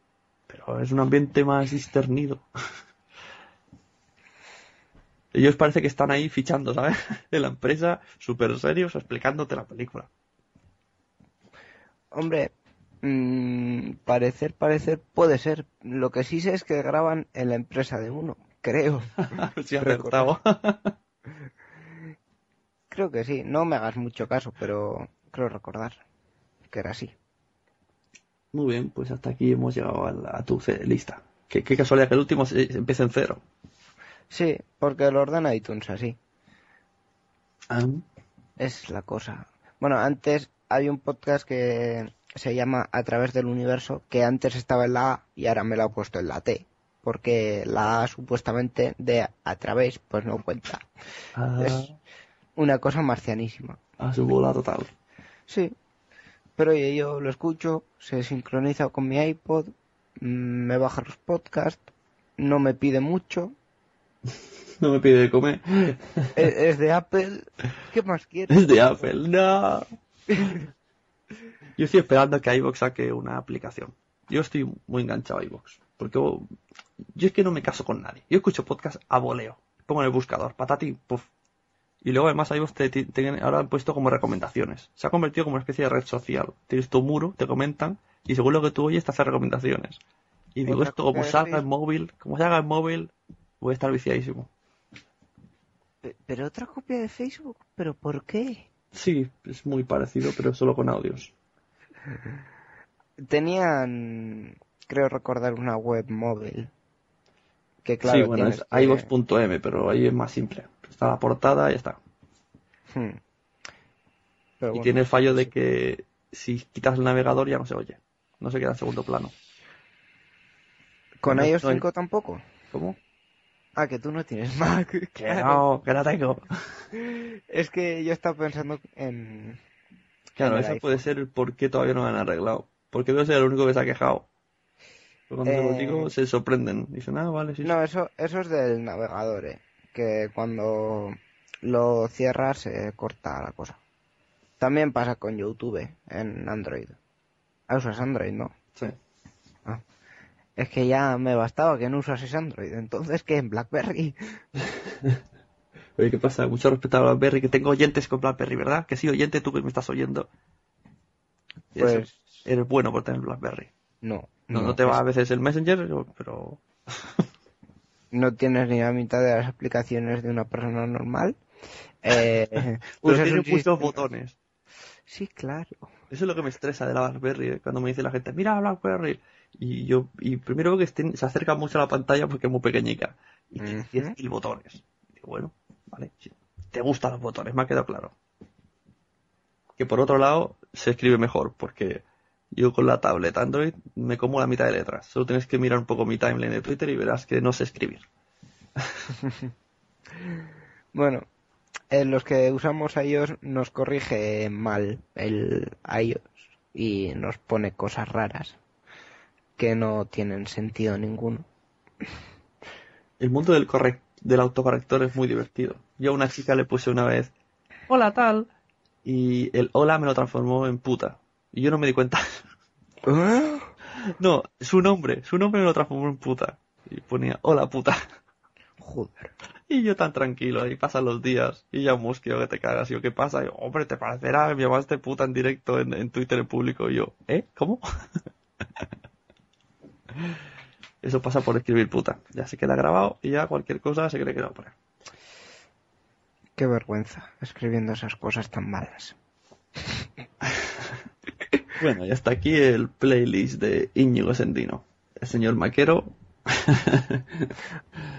pero es un ambiente más disternido. Ellos parece que están ahí fichando, ¿sabes? En la empresa, súper serios, explicándote la película. Hombre, mm, parecer, parecer puede ser. Lo que sí sé es que graban en la empresa de uno, creo. Si acertado. Creo que sí. No me hagas mucho caso, pero creo recordar que era así. Muy bien, pues hasta aquí hemos llegado a, la- a tu lista. Qué, qué casualidad que el último se, se empiece en cero. Sí, porque lo ordena iTunes así. Ah, Es la cosa. Bueno, antes hay un podcast que se llama A través del universo, que antes estaba en la A y ahora me lo ha puesto en la T. Porque la A supuestamente de a través, pues no cuenta. ah, Es una cosa marcianísima. a su bola total. Sí. Pero oye, yo lo escucho, se sincroniza con mi iPod, mm, me baja los podcasts, no me pide mucho, No me pide de comer. es, es de Apple, ¿qué más quieres? Es de Apple, no. Yo estoy esperando que iVoox saque una aplicación. yo estoy muy enganchado a iVoox. Porque yo, yo es que no me caso con nadie. Yo escucho podcast a voleo. Pongo en el buscador, patati, puff. Y luego además iVoox te, te- te- ahora han puesto como recomendaciones. Se ha convertido como una especie de red social. Tienes tu muro, te comentan, y según lo que tú oyes te hace recomendaciones. Y digo, esto como salga en móvil, como salga en móvil, voy a estar viciadísimo. Pe- Pero otra copia de Facebook, ¿pero por qué? Sí, es muy parecido, pero solo con audios. Tenían, creo recordar, una web móvil. Que claro, sí, bueno, es que- iVoox.m, pero ahí es más simple. Está la portada y ya está. Hmm. Pero Y bueno, tiene el fallo de que si quitas el navegador ya no se oye. No se queda en segundo plano. ¿Con no iOS estoy- 5 tampoco? ¿Cómo? Ah, que tú no tienes Mac. Que Claro. no, que la tengo. Es que yo estaba pensando en... Claro, en ese puede ser el por qué todavía no lo han arreglado. Porque debe ser el único que se ha quejado. Pero cuando se lo Eh, digo, se sorprenden. Dicen, ah, vale, sí. sí". No, eso, eso es del navegador, eh, que cuando lo cierras se corta la cosa. También pasa con YouTube en Android. Ah, usas Android, ¿no? Sí. Es que ya me bastaba que no usases Android, entonces que en BlackBerry. Oye, ¿qué pasa? Mucho respeto a BlackBerry, que tengo oyentes con BlackBerry, ¿verdad? Que sí, oyente, tú que me estás oyendo. Eso, Pues eres bueno por tener BlackBerry. no. No, no te es- va a veces el Messenger, pero... no tienes ni la mitad de las aplicaciones de una persona normal. Eh, Pero tiene muchos botones. Sí, claro. Eso es lo que me estresa de la BlackBerry, ¿eh? cuando me dice la gente, mira BlackBerry. Y yo, y primero veo que estén- se acerca mucho a la pantalla porque es muy pequeñica. Y tiene Ujú. 10.000 botones. Digo, bueno, vale, sí. te gustan los botones, me ha quedado claro. Que por otro lado, se escribe mejor, porque yo con la tablet Android me como la mitad de letras. Solo tienes que mirar un poco mi timeline de Twitter y verás que no sé escribir. Bueno, en los que usamos iOS nos corrige mal el iOS y nos pone cosas raras que no tienen sentido ninguno. El mundo del, correc- del autocorrector es muy divertido. Yo a una chica le puse una vez, hola tal, y el hola me lo transformó en puta. Y yo no me di cuenta. no, su nombre, su nombre me lo transformó en puta. Y ponía, hola puta. Joder. Y yo tan tranquilo, ahí pasan los días, y ya un mosqueo que te cagas. Y yo, ¿qué pasa? Y yo, hombre, ¿te parecerá que me llamaste puta en directo en, en Twitter en público? Y yo, ¿eh? ¿Cómo? Eso pasa por escribir puta. Ya se queda grabado y ya cualquier cosa se cree que lo poner. Qué vergüenza escribiendo esas cosas tan malas. Bueno, y hasta aquí el playlist de Íñigo Sendino. El señor Maquero.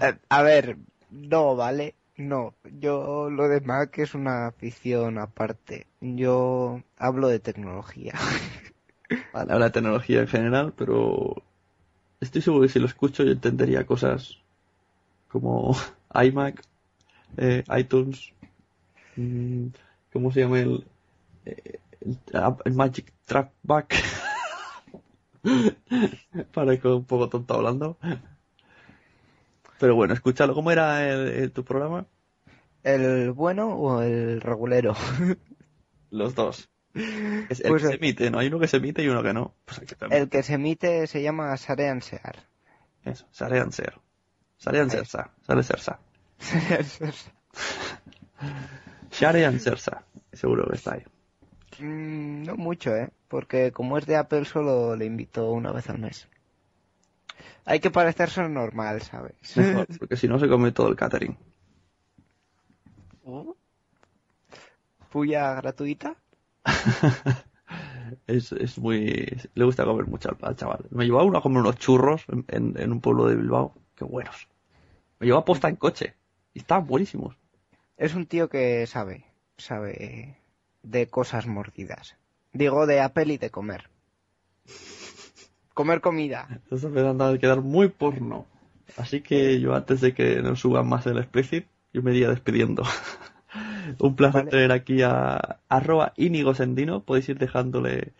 Eh, a ver, no, ¿vale? No, yo lo de Mac es una afición aparte. Yo hablo de tecnología. Vale, habla de tecnología en general, pero estoy seguro que si lo escucho yo entendería cosas como iMac, eh, iTunes, mm, ¿cómo se llama el, eh, el, el Magic Trackback? Parezco un poco tonto hablando. Pero bueno, escúchalo. ¿Cómo era el- el- tu programa? ¿El bueno o el regulero? Los dos. Es el Pues que el- se emite, ¿no? Hay uno que se emite y uno que no. Pues. El que se emite se llama Sarean Sear. Eso, Sarean Ser. Sarean Sersa. Sare Sersa. Sharean Sersa. Seguro que está ahí. Mm, no mucho, ¿eh? Porque como es de Apple solo le invito una vez al mes. Hay que parecerse normal, ¿sabes? Mejor, porque si no se come todo el catering. Puya gratuita. Es, es muy... Le gusta comer mucho al, al chaval. Me llevaba uno a comer unos churros en, en- en un pueblo de Bilbao. Qué buenos. Me llevaba posta en coche. Y estaban buenísimos. Es un tío que sabe, sabe de cosas mordidas. Digo de Apple y de comer. Comer comida. Esto está empezando a quedar muy porno. Así que yo antes de que nos suban más el explicit, yo me iría despidiendo. Un placer Vale. tener aquí a arroba Íñigo Sendino. Podéis ir dejándole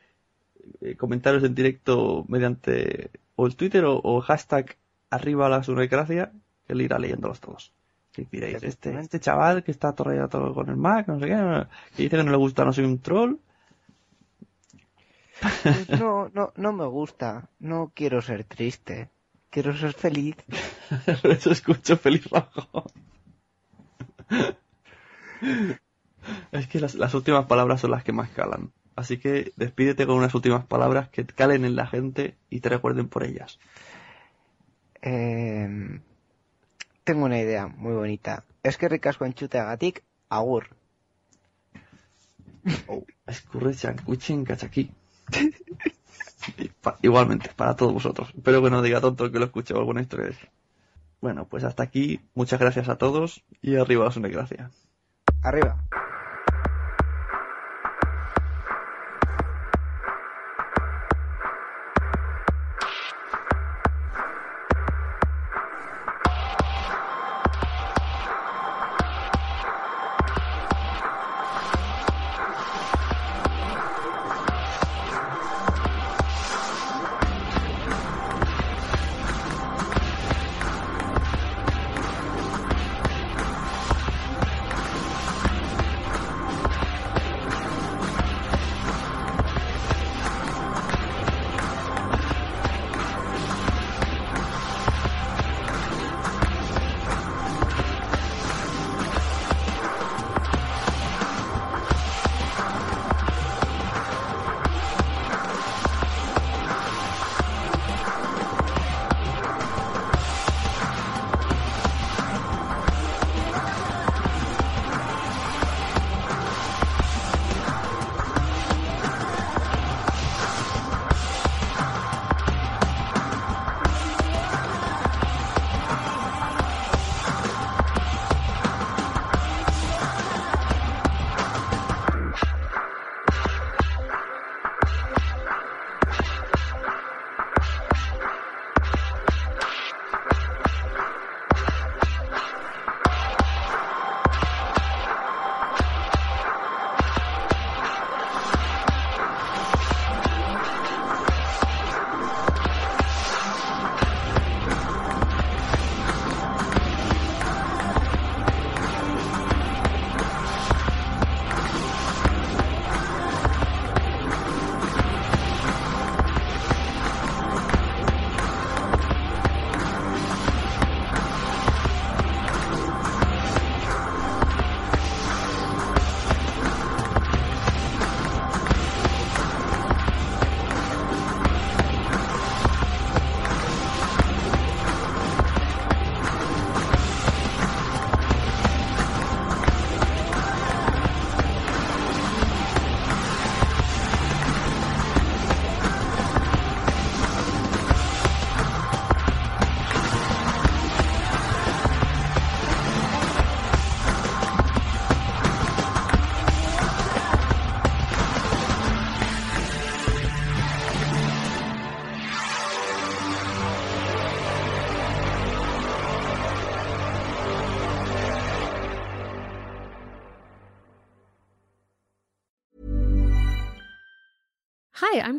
eh, comentarios en directo mediante o el Twitter o, o hashtag arriba la que él irá leyéndolos todos. Que diréis, este, este chaval que está todo con el Mac, no sé qué, que dice que no le gusta, no soy un troll. Pues no, no, no me gusta. No quiero ser triste. Quiero ser feliz. Por eso escucho feliz rojo. Es que las, las últimas palabras son las que más calan. Así que despídete con unas últimas palabras que calen en la gente y te recuerden por ellas. Eh, tengo una idea muy bonita. Es que ricasco enchuteagatik, agur. Oh, escurre chancuchin cachaqui. Y pa- Igualmente, para todos vosotros. Espero que no diga tonto que lo escuche alguna historia de eso. Bueno, pues hasta aquí. Muchas gracias a todos y arriba la gracia. Arriba.